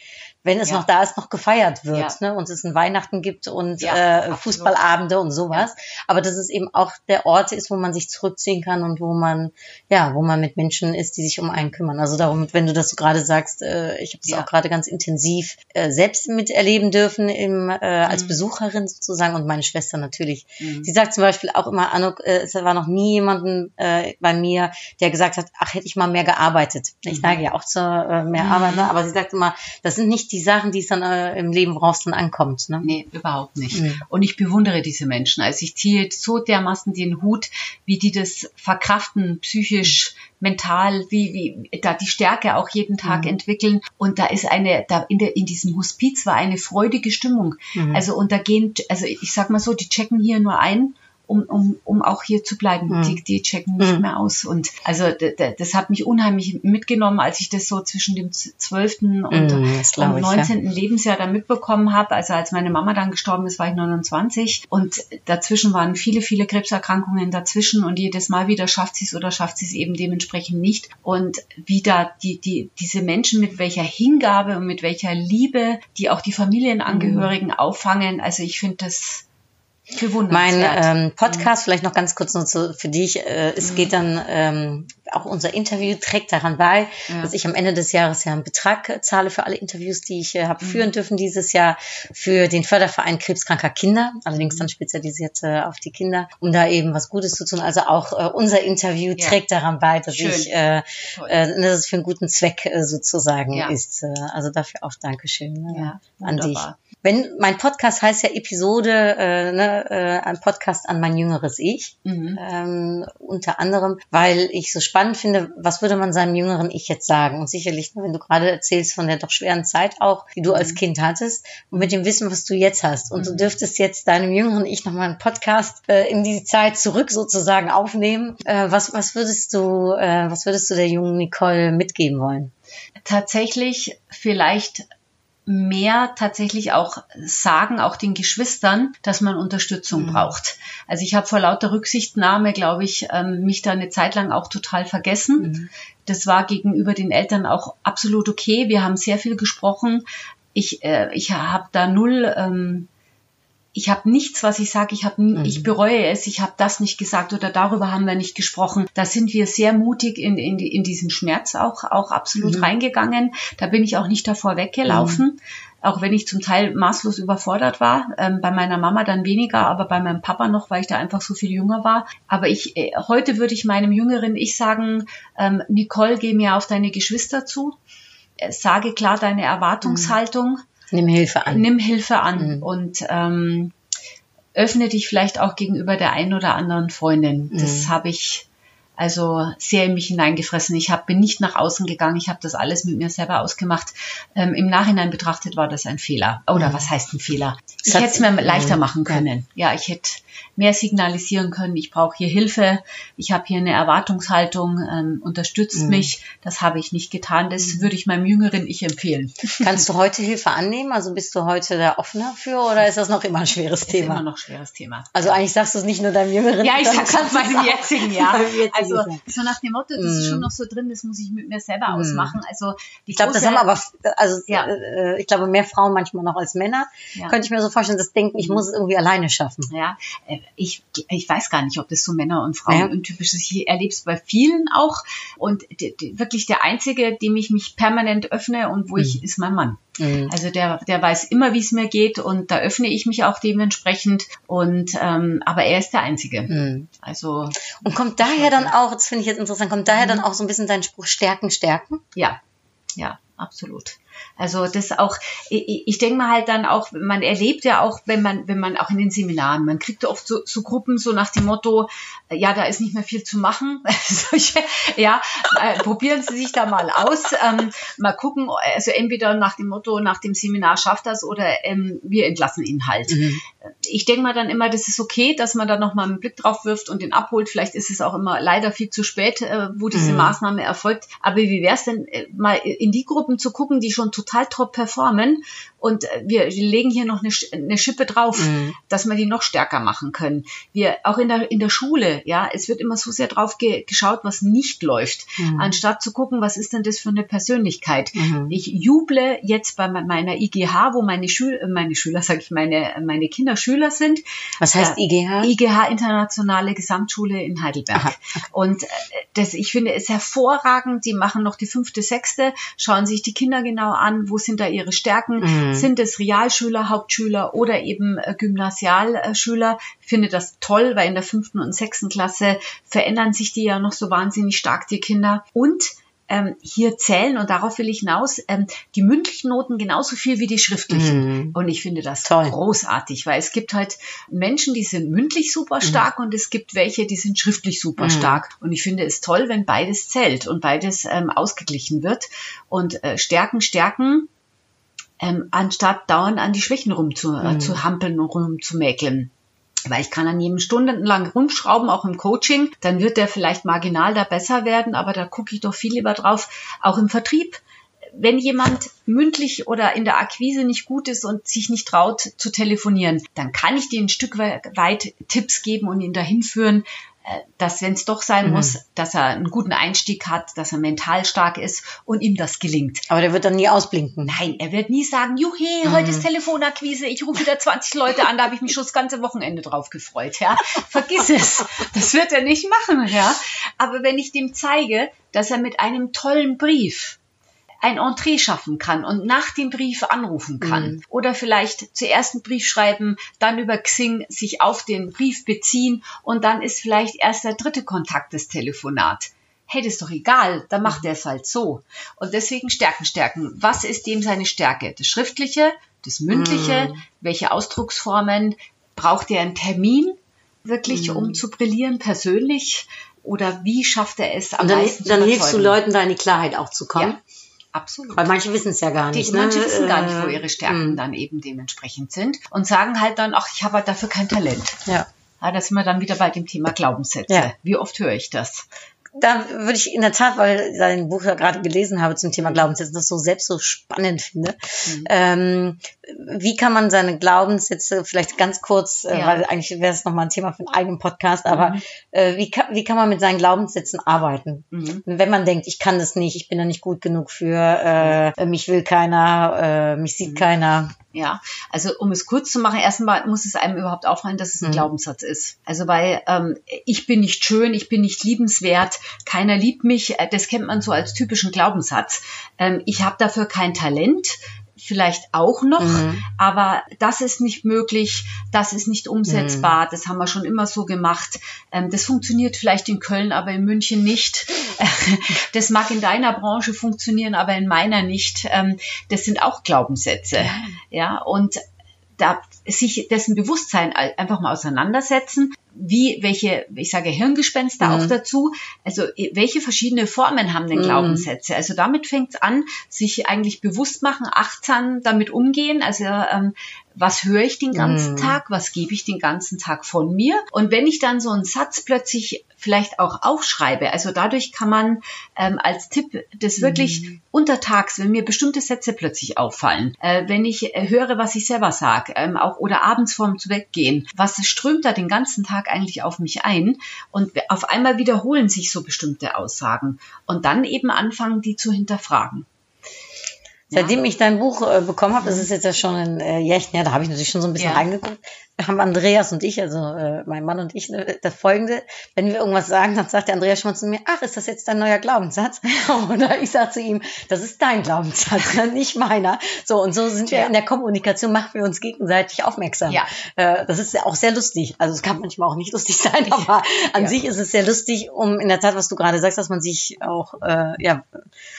wenn es Ja. noch da ist, noch gefeiert wird. Ja. Ne? Und es ein Weihnachten gibt und Ja, äh. Fußballabende und sowas. Aber dass es eben auch der Ort ist, wo man sich zurückziehen kann und wo man, ja, wo man mit Menschen ist, die sich um einen kümmern. Also darum, wenn du das so gerade sagst, äh, ich habe es Ja. auch gerade ganz intensiv äh, selbst miterleben dürfen im, äh, als Mhm. Besucherin sozusagen und meine Schwester natürlich. Mhm. Sie sagt zum Beispiel auch immer, Anuk, äh, es war noch nie jemanden äh, bei mir, der gesagt hat, ach, hätte ich mal mehr gearbeitet. Ich Mhm. neige ja auch zur äh, mehr Mhm. Arbeit, ne? aber sie sagt immer, das sind nicht die Sachen, die es dann äh, im Leben, es dann ankommt. Ne? Nee, überhaupt nicht. Mhm. Und ich bewundere diese Menschen. Also ich ziehe so dermaßen den Hut, wie die das verkraften, psychisch, mental, wie, wie da die Stärke auch jeden Tag Mhm. entwickeln. Und da ist eine, da in, der, in diesem Hospiz war eine freudige Stimmung. Mhm. Also und da gehen, also ich sag mal so, die checken hier nur ein um, um, um auch hier zu bleiben. Mhm. Die, die checken nicht Mhm. mehr aus. Und also das hat mich unheimlich mitgenommen, als ich das so zwischen dem 12. und, Mhm, und ich, ja. 19. Lebensjahr dann mitbekommen habe. Also als meine Mama dann gestorben ist, war ich 29 und dazwischen waren viele, viele Krebserkrankungen dazwischen und jedes Mal wieder schafft sie es oder schafft sie es eben dementsprechend nicht. Und wieder die, die, diese Menschen mit welcher Hingabe und mit welcher Liebe, die auch die Familienangehörigen auffangen. Also ich finde das Mein ähm, Podcast, vielleicht noch ganz kurz nur zu, für dich, äh, es geht dann, ähm, auch unser Interview trägt daran bei, Ja. dass ich am Ende des Jahres ja einen Betrag äh, zahle für alle Interviews, die ich äh, habe führen dürfen dieses Jahr für den Förderverein Krebskranker Kinder, allerdings dann spezialisiert äh, auf die Kinder, um da eben was Gutes zu tun. Also auch äh, unser Interview Ja. trägt daran bei, dass Schön. ich, äh, Toll. äh, dass es für einen guten Zweck äh, sozusagen Ja. ist. Äh, also dafür auch Dankeschön ne, Ja, an dich. Wenn mein Podcast heißt ja Episode, äh, ne, äh, ein Podcast an mein jüngeres Ich, Mhm. ähm, unter anderem, weil ich so spannend finde, was würde man seinem jüngeren Ich jetzt sagen? Und sicherlich, wenn du gerade erzählst von der doch schweren Zeit auch, die du Mhm. als Kind hattest, und mit dem Wissen, was du jetzt hast, und du dürftest jetzt deinem jüngeren Ich nochmal einen Podcast äh, in die Zeit zurück sozusagen aufnehmen. Äh, was, was würdest du, äh, was würdest du der jungen Nicole mitgeben wollen? tatsächlich vielleicht mehr tatsächlich auch sagen, auch den Geschwistern, dass man Unterstützung braucht. Also ich habe vor lauter Rücksichtnahme, glaube ich, ähm, mich da eine Zeit lang auch total vergessen. Das war gegenüber den Eltern auch absolut okay. Wir haben sehr viel gesprochen. Ich, äh, ich habe da null ähm, ich habe nichts, was ich sage, ich, hab, n- ich bereue es, ich habe das nicht gesagt oder darüber haben wir nicht gesprochen. Da sind wir sehr mutig in, in, in diesen Schmerz auch, auch absolut reingegangen. Da bin ich auch nicht davor weggelaufen. Auch wenn ich zum Teil maßlos überfordert war, ähm, bei meiner Mama dann weniger, aber bei meinem Papa noch, weil ich da einfach so viel jünger war. Aber ich äh, heute würde ich meinem jüngeren Ich sagen, ähm, Nicole, geh mir auf deine Geschwister zu, äh, sage klar deine Erwartungshaltung, Nimm Hilfe an. nimm Hilfe an und ähm, öffne dich vielleicht auch gegenüber der einen oder anderen Freundin. Das habe ich also sehr in mich hineingefressen. Ich hab, bin nicht nach außen gegangen, ich habe das alles mit mir selber ausgemacht. Ähm, Im Nachhinein betrachtet war das ein Fehler. Oder was heißt ein Fehler? Ich hätte es mir leichter Mhm. machen können. Ja, ich hätte mehr signalisieren können, ich brauche hier Hilfe, ich habe hier eine Erwartungshaltung, ähm, unterstützt mich. Das habe ich nicht getan. Das würde ich meinem jüngeren Ich empfehlen. Kannst du heute Hilfe annehmen? Also bist du heute da offener für oder ist das noch immer ein schweres Ist immer Thema? noch ein schweres Thema. Also eigentlich sagst du es nicht nur deinem Jüngeren. Ja, ich sag's halt meinem jetzigen, ja. [LAUGHS] Beim jetzigen, Also ja. so nach dem Motto, das ist schon noch so drin, das muss ich mit mir selber ausmachen. Also Ich glaube, das haben aber, also Ja. äh, ich glaube mehr Frauen manchmal noch als Männer. Ja. Mhm. Könnte ich mir so vorstellen, das denken, ich muss es irgendwie alleine schaffen. Ja, äh, ich, ich weiß gar nicht, ob das so Männer und Frauen Ja. untypisch ist. Ich erlebe es bei vielen auch. Und wirklich der Einzige, dem ich mich permanent öffne und wo Mhm. ich, ist mein Mann. Also der, der weiß immer, wie es mir geht und da öffne ich mich auch dementsprechend. Und ähm, aber er ist der Einzige. Mhm. Also Und kommt daher dann auch, das finde ich jetzt interessant, kommt daher Mhm. dann auch so ein bisschen dein Spruch Stärken, Stärken? Ja, ja, absolut. Also das auch, ich, ich denke mal halt dann auch, man erlebt ja auch, wenn man, wenn man auch in den Seminaren, man kriegt ja oft so, so Gruppen so nach dem Motto, äh, ja, da ist nicht mehr viel zu machen. [LAUGHS] Solche, ja, äh, probieren Sie sich da mal aus, ähm, mal gucken, also entweder nach dem Motto, nach dem Seminar schafft das oder ähm, wir entlassen ihn halt. Ich denke mal dann immer, das ist okay, dass man da nochmal einen Blick drauf wirft und den abholt. Vielleicht ist es auch immer leider viel zu spät, äh, wo diese Maßnahme erfolgt. Aber wie wäre es denn, äh, mal in die Gruppen zu gucken, die schon total top performen und äh, wir legen hier noch eine, Sch- eine Schippe drauf, dass wir die noch stärker machen können. Wir auch in der in der Schule, ja, es wird immer so sehr drauf ge geschaut, was nicht läuft, anstatt zu gucken, was ist denn das für eine Persönlichkeit. Ich juble jetzt bei me- meiner IGH, wo meine Schüler, meine Schüler, [LAUGHS] sage ich, meine meine Kinder Schüler sind. Was heißt Ja. IGH? IGH Internationale Gesamtschule in Heidelberg. Und äh, das, ich finde es hervorragend. Die machen noch die fünfte, sechste, schauen sich die Kinder genau an, wo sind da ihre Stärken. Sind es Realschüler, Hauptschüler oder eben äh, Gymnasialschüler? Ich finde das toll, weil in der fünften und sechsten Klasse verändern sich die ja noch so wahnsinnig stark, die Kinder. Und ähm, hier zählen, und darauf will ich hinaus, ähm, die mündlichen Noten genauso viel wie die schriftlichen. Und ich finde das Toll. großartig, weil es gibt halt Menschen, die sind mündlich super stark und es gibt welche, die sind schriftlich super stark. Und ich finde es toll, wenn beides zählt und beides ähm, ausgeglichen wird. Und äh, Stärken, Stärken, ähm, anstatt dauernd an die Schwächen rumzu, äh, zu hampeln und rumzumäkeln. Weil ich kann an jedem stundenlang rumschrauben, auch im Coaching, dann wird der vielleicht marginal da besser werden, aber da gucke ich doch viel lieber drauf, auch im Vertrieb wenn jemand mündlich oder in der Akquise nicht gut ist und sich nicht traut zu telefonieren, dann kann ich dir ein Stück weit Tipps geben und ihn dahin führen, äh, dass wenn es doch sein Mhm. muss, dass er einen guten Einstieg hat, dass er mental stark ist und ihm das gelingt. Aber der wird dann nie ausblinken. Nein, er wird nie sagen, juhe, Mhm. heute ist Telefonakquise, ich rufe wieder 20 Leute an, da habe ich mich schon das ganze Wochenende drauf gefreut. Ja, vergiss [LAUGHS] es. Das wird er nicht machen. Ja, aber wenn ich dem zeige, dass er mit einem tollen Brief ein Entree schaffen kann und nach dem Brief anrufen kann. Mhm. Oder vielleicht zuerst einen Brief schreiben, dann über Xing sich auf den Brief beziehen und dann ist vielleicht erst der dritte Kontakt das Telefonat. Hey, das ist doch egal, dann macht er es halt so. Und deswegen Stärken, Stärken. Was ist dem seine Stärke? Das Schriftliche, das Mündliche, welche Ausdrucksformen? Braucht er einen Termin wirklich, um zu brillieren persönlich? Oder wie schafft er es am Und dann, meisten zu dann hilfst du? Leuten da in die Klarheit auch zu kommen. Ja, absolut. Weil manche wissen es ja gar Die, nicht. ne? manche wissen gar nicht, wo Äh, ihre Stärken mh. dann eben dementsprechend sind und sagen halt dann, ach, ich habe halt dafür kein Talent. Ja. Ja, da sind wir dann wieder bei dem Thema Glaubenssätze. Ja. Wie oft höre ich das? Da würde ich in der Tat, weil ich dein Buch ja gerade gelesen habe zum Thema Glaubenssätze, das so selbst so spannend finde. Mhm. Ähm, wie kann man seine Glaubenssätze vielleicht ganz kurz, äh, Ja. weil eigentlich wäre es nochmal ein Thema für einen eigenen Podcast, aber Mhm. äh, wie, kann, wie kann man mit seinen Glaubenssätzen arbeiten? Mhm. Wenn man denkt, ich kann das nicht, ich bin da nicht gut genug für, äh, mich will keiner, äh, mich Mhm. sieht keiner. Ja, also um es kurz zu machen, erstmal muss es einem überhaupt auffallen, dass es ein Mhm. Glaubenssatz ist. Also weil ähm, ich bin nicht schön, ich bin nicht liebenswert, keiner liebt mich, äh, das kennt man so als typischen Glaubenssatz. Ähm, ich habe dafür kein Talent, vielleicht auch noch, Mhm. aber das ist nicht möglich, das ist nicht umsetzbar, das haben wir schon immer so gemacht. Ähm, das funktioniert vielleicht in Köln, aber in München nicht. [LAUGHS] Das mag in deiner Branche funktionieren, aber in meiner nicht. Ähm, das sind auch Glaubenssätze. Ja, und da sich dessen Bewusstsein einfach mal auseinandersetzen, wie welche, ich sage Hirngespenster Mhm. auch dazu, also welche verschiedene Formen haben denn Mhm. Glaubenssätze? Also damit fängt es an, sich eigentlich bewusst machen, achtsam damit umgehen, also ähm, was höre ich den ganzen Mhm. Tag, was gebe ich den ganzen Tag von mir? Und wenn ich dann so einen Satz plötzlich vielleicht auch aufschreibe, also dadurch kann man ähm, als Tipp das wirklich untertags, wenn mir bestimmte Sätze plötzlich auffallen, äh, wenn ich äh, höre, was ich selber sage, ähm, auch oder abends vorm zu weggehen, was strömt da den ganzen Tag eigentlich auf mich ein? Und auf einmal wiederholen sich so bestimmte Aussagen. Und dann eben anfangen, die zu hinterfragen. Seitdem ich dein Buch äh, bekommen habe, das ist jetzt ja schon ein äh, Jährchen her, da habe ich natürlich schon so ein bisschen Ja. reingeguckt, haben Andreas und ich, also äh, mein Mann und ich, äh, das folgende, wenn wir irgendwas sagen, dann sagt der Andreas schon zu mir, ach, ist das jetzt dein neuer Glaubenssatz? [LAUGHS] Oder ich sage zu ihm, das ist dein Glaubenssatz, [LAUGHS] nicht meiner. So, und so sind wir Ja. in der Kommunikation, machen wir uns gegenseitig aufmerksam. Ja. Äh, das ist ja auch sehr lustig. Also es kann manchmal auch nicht lustig [LAUGHS] sein, aber an Ja. sich ist es sehr lustig, um in der Tat, was du gerade sagst, dass man sich auch, äh, ja,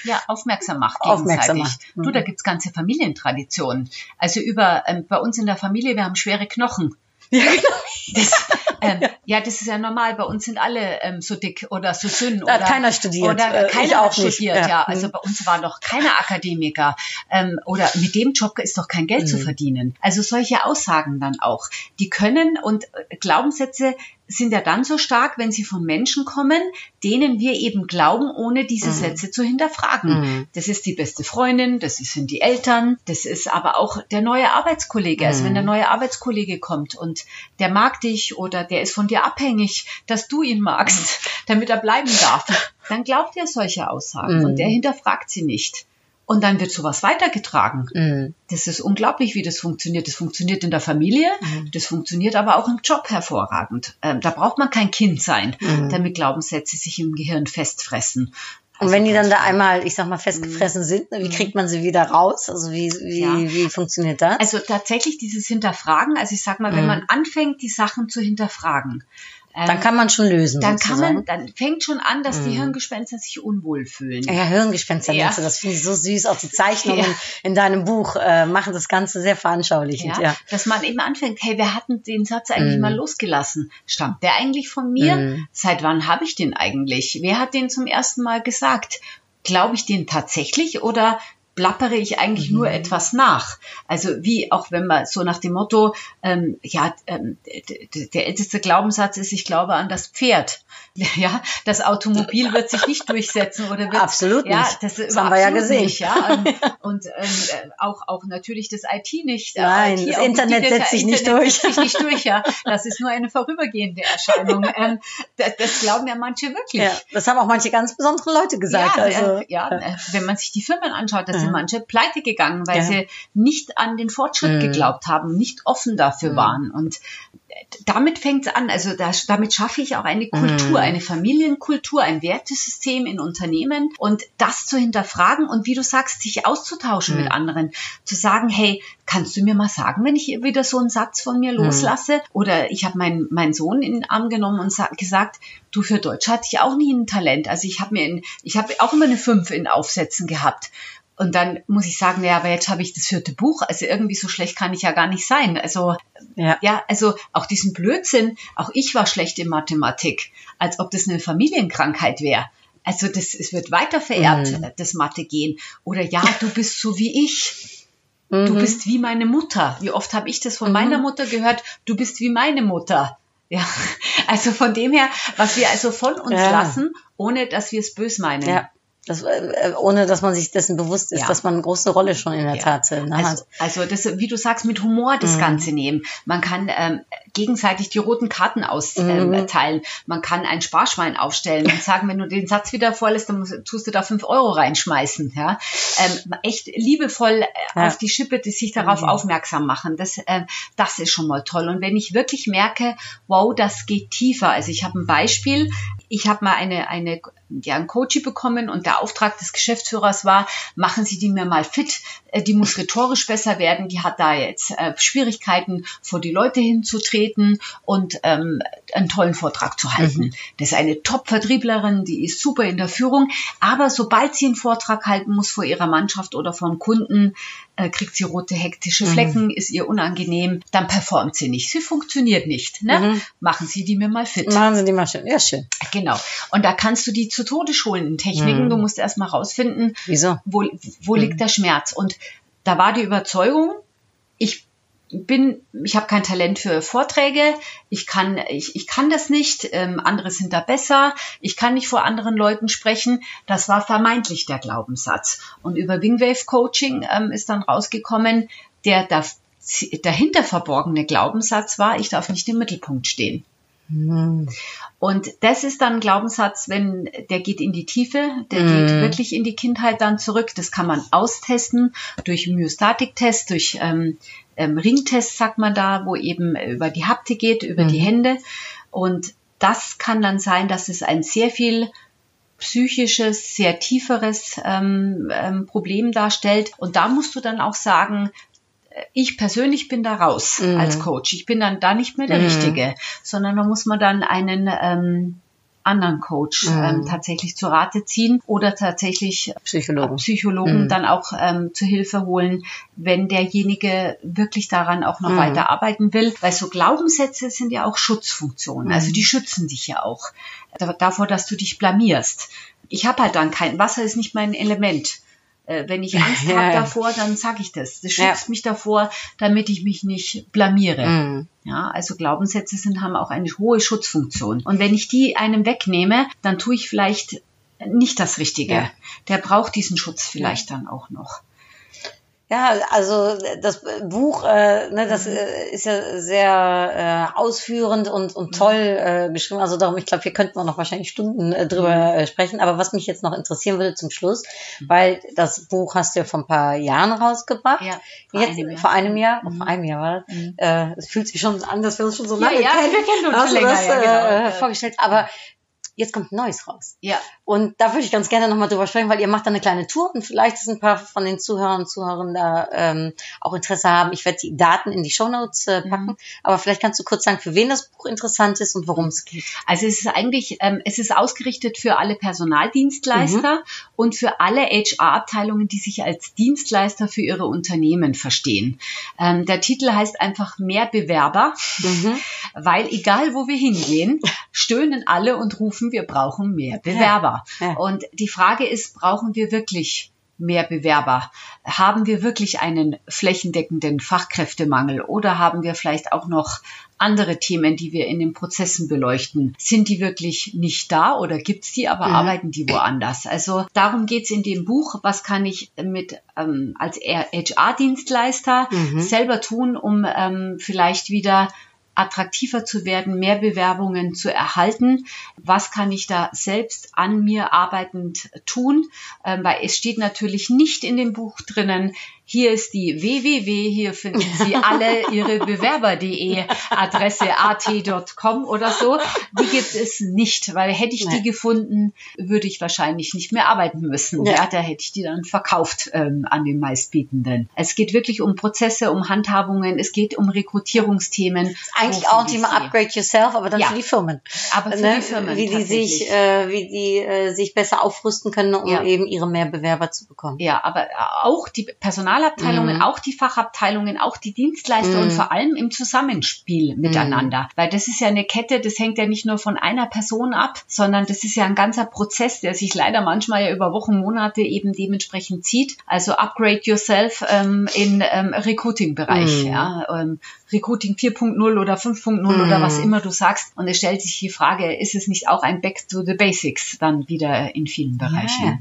ja, aufmerksam macht Aufmerksam gegenseitig. macht. Mhm. Du, da gibt's ganze Familientraditionen. Also über ähm, bei uns in der Familie, wir haben schwere Knochen. [LAUGHS] ja, genau. Das, [LAUGHS] ähm, ja, das ist ja normal. Bei uns sind alle ähm, so dick oder so dünn. Da hat oder, keiner studiert. Oder Äh, keiner auch studiert, Ja. ja. Also Mhm. bei uns war noch keiner Akademiker. Ähm, oder mit dem Job ist doch kein Geld zu Mhm. verdienen. Also solche Aussagen dann auch. Die können und Glaubenssätze sind ja dann so stark, wenn sie von Menschen kommen, denen wir eben glauben, ohne diese Sätze zu hinterfragen. Mhm. Das ist die beste Freundin, das sind die Eltern, das ist aber auch der neue Arbeitskollege. Also wenn der neue Arbeitskollege kommt und der mag dich oder der ist von dir abhängig, dass du ihn magst, [LAUGHS] damit er bleiben darf, dann glaubt er solche Aussagen Mhm. und der hinterfragt sie nicht. Und dann wird sowas weitergetragen. Mhm. Das ist unglaublich, wie das funktioniert. Das funktioniert in der Familie, das funktioniert aber auch im Job hervorragend. Ähm, da braucht man kein Kind sein, damit Glaubenssätze sich im Gehirn festfressen. Und wenn die dann da einmal, ich sag mal, festgefressen sind, ne, wie kriegt man sie wieder raus? Also wie, wie, Ja. wie funktioniert das? Also tatsächlich dieses Hinterfragen, also ich sag mal, wenn Mhm. man anfängt, die Sachen zu hinterfragen, dann kann man schon lösen. dann kann sozusagen. man, dann fängt schon an, dass die Mhm. Hirngespenster sich unwohl fühlen. Ja, Hirngespenster Ja. das. Finde ich so süß. Auch die Zeichnungen [LAUGHS] Ja. in deinem Buch äh, machen das Ganze sehr veranschaulichend. Ja. Ja, dass man eben anfängt, hey, wer hat denn den Satz eigentlich Mhm. mal losgelassen? Stammt der eigentlich von mir? Mhm. Seit wann habe ich den eigentlich? Wer hat den zum ersten Mal gesagt? Glaube ich den tatsächlich oder plappere ich eigentlich nur etwas nach. Also wie auch wenn man so nach dem Motto, ähm, ja, ähm, der älteste Glaubenssatz ist, ich glaube an das Pferd. [LAUGHS] Ja, das Automobil wird sich nicht durchsetzen oder wird Absolut ja, nicht. Das, Das haben wir ja gesehen. Nicht, ja. [LAUGHS] Und, ähm, äh, auch, auch natürlich das IT nicht. äh, Nein, IT das Internet setzt sich nicht Internet durch. Setzt sich nicht durch, ja. Das ist nur eine vorübergehende Erscheinung. [LAUGHS] Ähm, das, das glauben ja manche wirklich. Ja, das haben auch manche ganz besondere Leute gesagt. Ja, also, äh, ja äh, wenn man sich die Firmen anschaut, da sind Mhm. manche pleite gegangen, weil Ja. sie nicht an den Fortschritt Mhm. geglaubt haben, nicht offen dafür Mhm. waren. Und damit fängt es an. Also das, damit schaffe ich auch eine Kultur, Mhm. eine Familienkultur, ein Wertesystem in Unternehmen und das zu hinterfragen und wie du sagst, sich auszutauschen Mhm. mit anderen. Zu sagen, hey, kannst du mir mal sagen, wenn ich wieder so einen Satz von mir loslasse? Oder ich habe meinen meinen Sohn in den Arm genommen und sa- gesagt, du für Deutsch hatte ich auch nie ein Talent. Also ich habe mir in, ich habe auch immer eine 5 in Aufsätzen gehabt. Und dann muss ich sagen, ja, aber jetzt habe ich das vierte Buch. Also irgendwie so schlecht kann ich ja gar nicht sein. Also ja. ja, also auch diesen Blödsinn, auch ich war schlecht in Mathematik, als ob das eine Familienkrankheit wäre. Also das, es wird weiter vererbt, Mhm. das Mathe gehen. Oder ja, du bist so wie ich. Du Mhm. bist wie meine Mutter. Wie oft habe ich das von Mhm. meiner Mutter gehört? Du bist wie meine Mutter. Ja, [LAUGHS] also von dem her, was wir also von uns Ja. lassen, ohne dass wir es bös meinen. ja. Das, äh, ohne dass man sich dessen bewusst ist, Ja. dass man eine große Rolle schon in der Ja. Tat äh, ne, Also, hat. also das, wie du sagst, mit Humor das Mhm. Ganze nehmen. Man kann ähm, gegenseitig die roten Karten austeilen. Mhm. Ähm. Man kann ein Sparschwein aufstellen und sagen, wenn du den Satz wieder vorlässt, dann musst, tust du da fünf Euro reinschmeißen. Ja? Ähm, echt liebevoll äh, Ja. auf die Schippe, die sich darauf Mhm. aufmerksam machen. Das, ähm, das ist schon mal toll. Und wenn ich wirklich merke, wow, das geht tiefer. Also ich habe ein Beispiel. Ich habe mal eine, eine, ein Coaching bekommen und der Auftrag des Geschäftsführers war, machen Sie die mir mal fit. Äh, Die muss rhetorisch besser werden. Die hat da jetzt äh, Schwierigkeiten, vor die Leute hinzutreten und ähm, einen tollen Vortrag zu halten. Das ist eine Top-Vertrieblerin, die ist super in der Führung. Aber sobald sie einen Vortrag halten muss vor ihrer Mannschaft oder vor einem Kunden, äh, kriegt sie rote hektische Flecken, ist ihr unangenehm, dann performt sie nicht. Sie funktioniert nicht. Ne? Mhm. Machen Sie die mir mal fit. Machen Sie die mal schön. Ja, schön. Genau. Und da kannst du die zu Tode schulen in Techniken. Mhm. Du musst erst mal rausfinden, Wieso? wo, wo liegt der Schmerz. Und da war die Überzeugung, ich bin, ich habe kein Talent für Vorträge, ich kann, ich, ich kann das nicht, ähm, andere sind da besser, ich kann nicht vor anderen Leuten sprechen. Das war vermeintlich der Glaubenssatz. Und über Wingwave Coaching ähm, ist dann rausgekommen, der da, dahinter verborgene Glaubenssatz war, ich darf nicht im Mittelpunkt stehen. Mhm. Und das ist dann ein Glaubenssatz, wenn der geht in die Tiefe, der Mhm. geht wirklich in die Kindheit dann zurück. Das kann man austesten durch Myostatiktests, durch ähm, ähm, Ringtests, sagt man da, wo eben über die Haptik geht, über die Mhm. Hände. Und das kann dann sein, dass es ein sehr viel psychisches, sehr tieferes ähm, ähm, Problem darstellt. Und da musst du dann auch sagen, ich persönlich bin da raus Mhm. als Coach. Ich bin dann da nicht mehr der Mhm. Richtige, sondern da muss man dann einen ähm, anderen Coach Mhm. ähm, tatsächlich zu Rate ziehen oder tatsächlich Psychologen. Psychologen Mhm. dann auch ähm, zu Hilfe holen, wenn derjenige wirklich daran auch noch Mhm. weiter arbeiten will. Weil so Glaubenssätze sind ja auch Schutzfunktionen. Mhm. Also die schützen dich ja auch da- davor, dass du dich blamierst. Ich habe halt dann kein Wasser ist nicht mein Element. Äh, Wenn ich [LAUGHS] Angst Ja, habe ja. davor, dann sage ich das. Das Ja. schützt mich davor, damit ich mich nicht blamiere. Mhm. Ja, also Glaubenssätze sind, haben auch eine hohe Schutzfunktion. Und wenn ich die einem wegnehme, dann tue ich vielleicht nicht das Richtige. Ja. Der braucht diesen Schutz vielleicht dann auch noch. Ja, also das Buch, äh, ne, das äh, ist ja sehr äh, ausführend und, und toll äh, geschrieben. Also darum, ich glaube, hier könnten wir noch wahrscheinlich Stunden äh, drüber äh, sprechen. Aber was mich jetzt noch interessieren würde zum Schluss, weil das Buch hast du ja vor ein paar Jahren rausgebracht. Ja, vor Jetzt, einem Jahr. vor einem Jahr, Mhm. vor einem Jahr war das. Mhm. Äh, es fühlt sich schon an, dass wir uns schon so Ja, lange ja, kennen. wir kennen uns du länger, das, ja, genau. äh, vorgestellt. Aber jetzt kommt ein Neues raus. Ja, Und da würde ich ganz gerne nochmal drüber sprechen, weil ihr macht da eine kleine Tour und vielleicht ist ein paar von den Zuhörern und Zuhörern da ähm, auch Interesse haben. Ich werde die Daten in die Shownotes äh, packen, Mhm. aber vielleicht kannst du kurz sagen, für wen das Buch interessant ist und worum es geht. also es ist eigentlich, ähm, es ist ausgerichtet für alle Personaldienstleister Mhm. und für alle HR-Abteilungen, die sich als Dienstleister für ihre Unternehmen verstehen. Ähm, der Titel heißt einfach mehr Bewerber. Mhm. [LAUGHS] weil egal wo wir hingehen, [LAUGHS] stöhnen alle und rufen, wir brauchen mehr Bewerber. Ja. Und die Frage ist, brauchen wir wirklich mehr Bewerber? Haben wir wirklich einen flächendeckenden Fachkräftemangel oder haben wir vielleicht auch noch andere Themen, die wir in den Prozessen beleuchten? Sind die wirklich nicht da oder gibt's die, aber Mhm. arbeiten die woanders? Also darum geht's in dem Buch. Was kann ich mit ähm, als HR-Dienstleister Mhm. selber tun, um ähm, vielleicht wieder attraktiver zu werden, mehr Bewerbungen zu erhalten. Was kann ich da selbst an mir arbeitend tun? Ähm, weil es steht natürlich nicht in dem Buch drinnen, hier ist die www, hier finden Sie alle Ihre [LAUGHS] Bewerber.de Adresse at.com oder so. Die gibt es nicht, weil hätte ich die Nee. gefunden, würde ich wahrscheinlich nicht mehr arbeiten müssen. Ja. Ja, da hätte ich die dann verkauft ähm, an den meistbietenden. Es geht wirklich um Prozesse, um Handhabungen, es geht um Rekrutierungsthemen. Eigentlich auch ein Thema? Upgrade Yourself, aber dann Ja. für die Firmen. Aber für Ne? die Firmen wie die sich, äh, wie die äh, sich besser aufrüsten können, um Ja. eben ihre mehr Bewerber zu bekommen. Ja, aber auch die Personalabteilungen, Mhm. auch die Fachabteilungen, auch die Dienstleister Mhm. und vor allem im Zusammenspiel miteinander. Weil das ist ja eine Kette, das hängt ja nicht nur von einer Person ab, sondern das ist ja ein ganzer Prozess, der sich leider manchmal ja über Wochen, Monate eben dementsprechend zieht. Also upgrade yourself ähm, in ähm, Recruiting-Bereich. Mhm. Ja, ähm, Recruiting 4.0 oder 5.0 oder Mhm. was immer du sagst. Und es stellt sich die Frage, ist es nicht auch ein Back to the Basics dann wieder in vielen Bereichen? Ja.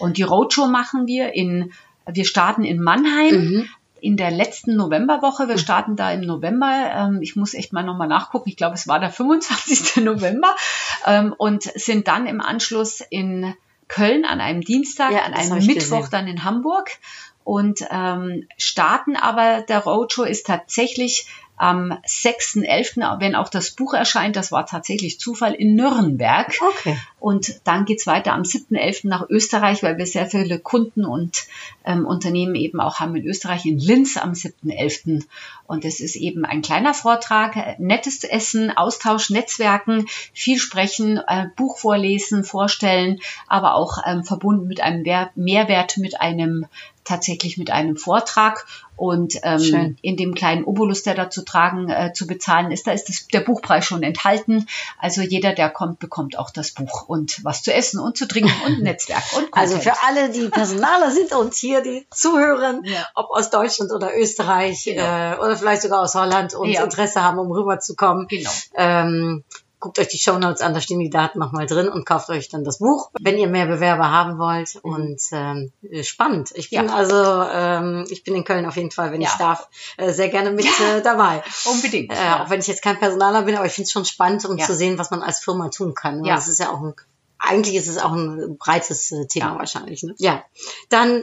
Und die Roadshow machen wir in, wir starten in Mannheim. Mhm. In der letzten Novemberwoche, wir starten da im November, ähm, ich muss echt mal nochmal nachgucken, ich glaube es war der [LAUGHS] 25. November ähm, und sind dann im Anschluss in Köln an einem Dienstag, Ja, an einem Mittwoch gesehen. dann in Hamburg und ähm, starten aber der Roadshow ist tatsächlich am 6.11., wenn auch das Buch erscheint, das war tatsächlich Zufall, in Nürnberg. Okay. Und dann geht's weiter am 7.11. nach Österreich, weil wir sehr viele Kunden und ähm, Unternehmen eben auch haben in Österreich, in Linz am 7.11. Und es ist eben ein kleiner Vortrag, nettes Essen, Austausch, Netzwerken, viel sprechen, äh, Buch vorlesen, vorstellen, aber auch ähm, verbunden mit einem Wer- Mehrwert, mit einem tatsächlich mit einem Vortrag und ähm, Schön. in dem kleinen Obolus, der da zu tragen, äh, zu bezahlen ist, da ist das, der Buchpreis schon enthalten. Also jeder, der kommt, bekommt auch das Buch und was zu essen und zu trinken und [LAUGHS] Netzwerk und Content. Also für alle, die Personaler sind und hier die zuhören, Ja. ob aus Deutschland oder Österreich Genau. äh, oder vielleicht sogar aus Holland und Ja. Interesse haben, um rüberzukommen, Genau. ähm, guckt euch die Shownotes an, da stehen die Daten nochmal drin und kauft euch dann das Buch, wenn ihr mehr Bewerber haben wollt. Und ähm, spannend. Ich bin Ja. also, ähm, ich bin in Köln auf jeden Fall, wenn Ja. ich darf, äh, sehr gerne mit äh, dabei. Unbedingt. Äh, ja. Auch wenn ich jetzt kein Personaler bin, aber ich finde es schon spannend, um zu sehen, was man als Firma tun kann. Ja. Das ist ja auch ein, eigentlich ist es auch ein breites äh, Thema Ja. wahrscheinlich. Ne? Ja, dann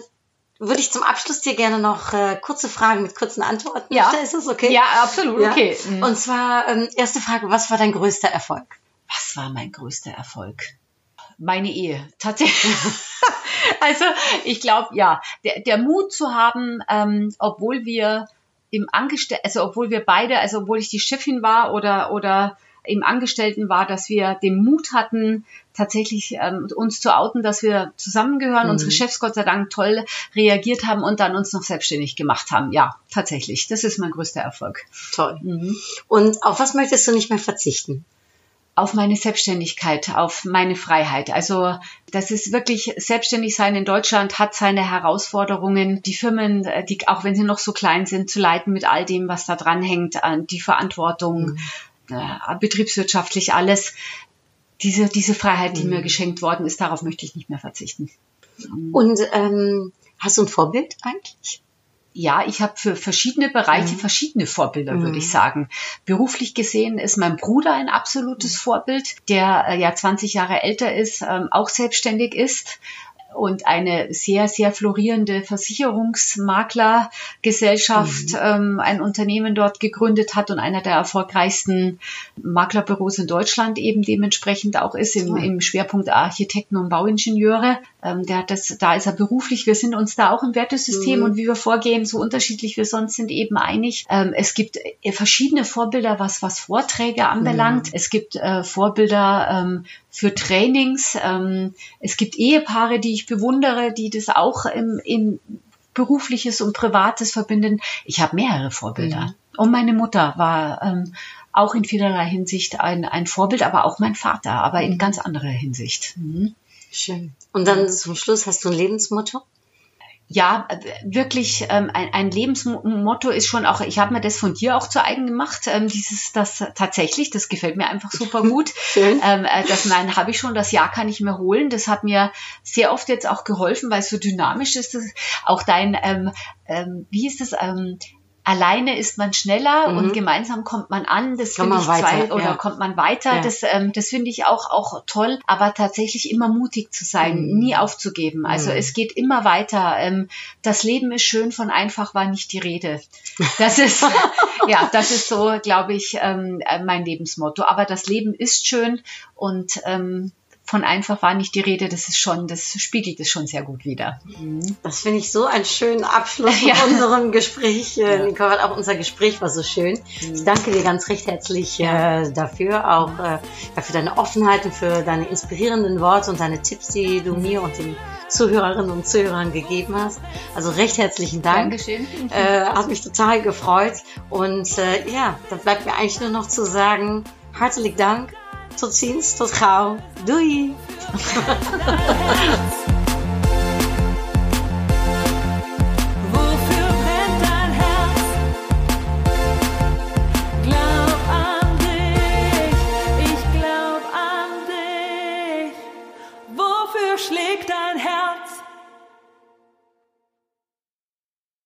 würde ich zum Abschluss dir gerne noch äh, kurze Fragen mit kurzen Antworten Ja. stellen. Ist das okay? ja, absolut. Ja. Okay. Mhm. Und zwar, ähm, erste Frage, was war dein größter Erfolg? Was war mein größter Erfolg? Meine Ehe, tatsächlich. [LAUGHS] also ich glaube, ja, der, der Mut zu haben, ähm, obwohl wir im Angestell also obwohl wir beide, also obwohl ich die Chefin war oder oder im Angestellten war, dass wir den Mut hatten, tatsächlich ähm, uns zu outen, dass wir zusammengehören, Mhm. unsere Chefs Gott sei Dank toll reagiert haben und dann uns noch selbstständig gemacht haben. Ja, tatsächlich. Das ist mein größter Erfolg. Toll. Mhm. Und auf was möchtest du nicht mehr verzichten? auf meine Selbstständigkeit, auf meine Freiheit. Also das ist wirklich selbstständig sein in Deutschland hat seine Herausforderungen. Die Firmen, äh, die auch wenn sie noch so klein sind, zu leiten mit all dem, was da dran hängt, an die Verantwortung, äh, betriebswirtschaftlich alles. Diese diese Freiheit, die mir geschenkt worden ist, darauf möchte ich nicht mehr verzichten. Und ähm, hast du ein Vorbild eigentlich? Ja, ich habe für verschiedene Bereiche Mhm. verschiedene Vorbilder, Mhm. würde ich sagen. Beruflich gesehen ist mein Bruder ein absolutes Vorbild, der äh, ja 20 Jahre älter ist, ähm, auch selbstständig ist und eine sehr, sehr florierende Versicherungsmaklergesellschaft, ähm, ein Unternehmen dort gegründet hat und einer der erfolgreichsten Maklerbüros in Deutschland eben dementsprechend auch ist im, im Schwerpunkt Architekten und Bauingenieure. Ähm, der hat das, da ist er beruflich. Wir sind uns da auch im Wertesystem Mhm. und wie wir vorgehen, so unterschiedlich wir sonst sind, eben einig. Ähm, es gibt äh, verschiedene Vorbilder, was, was Vorträge anbelangt. Es gibt äh, Vorbilder ähm, für Trainings. Ähm, es gibt Ehepaare, die ich bewundere, die das auch im, in berufliches und privates verbinden. Ich habe mehrere Vorbilder. Und meine Mutter war ähm, auch in vielerlei Hinsicht ein, ein Vorbild, aber auch mein Vater, aber in ganz anderer Hinsicht. Mhm. Schön. Und dann zum Schluss hast du ein Lebensmotto? Ja, wirklich ähm, ein, ein Lebensmotto ist schon auch, ich habe mir das von dir auch zu eigen gemacht, ähm, dieses, das tatsächlich, das gefällt mir einfach super [LAUGHS] gut. Schön. Ähm, äh, das nein, habe ich schon, das Jahr kann ich mir holen. Das hat mir sehr oft jetzt auch geholfen, weil es so dynamisch ist. Das, auch dein, ähm, ähm, wie ist das, ähm, alleine ist man schneller Mhm. und gemeinsam kommt man an. Das finde ich weiter, zwei oder ja. kommt man weiter. Ja. Das, ähm, das finde ich auch, auch toll. Aber tatsächlich immer mutig zu sein, Mhm. nie aufzugeben. Also Mhm. es geht immer weiter. Ähm, das Leben ist schön, von einfach war nicht die Rede. Das ist, [LAUGHS] [LAUGHS] ja, das ist so, glaube ich, ähm, äh, mein Lebensmotto. Aber das Leben ist schön und ähm, von einfach war nicht die Rede. Das ist schon, das spiegelt es schon sehr gut wider. Das finde ich so einen schönen Abschluss [LAUGHS] von Ja. unserem Gespräch. Äh, Ja. Nicole, auch unser Gespräch war so schön. Ich danke dir ganz recht herzlich äh, dafür, auch äh, ja, für deine Offenheit und für deine inspirierenden Worte und deine Tipps, die du mir und den Zuhörerinnen und Zuhörern gegeben hast. Also recht herzlichen Dank. Dankeschön. Äh, hat mich total gefreut. Und äh, ja, da bleibt mir eigentlich nur noch zu sagen, hartelijk Dank. Tot ziens, tot gauw. Doei. [LAUGHS]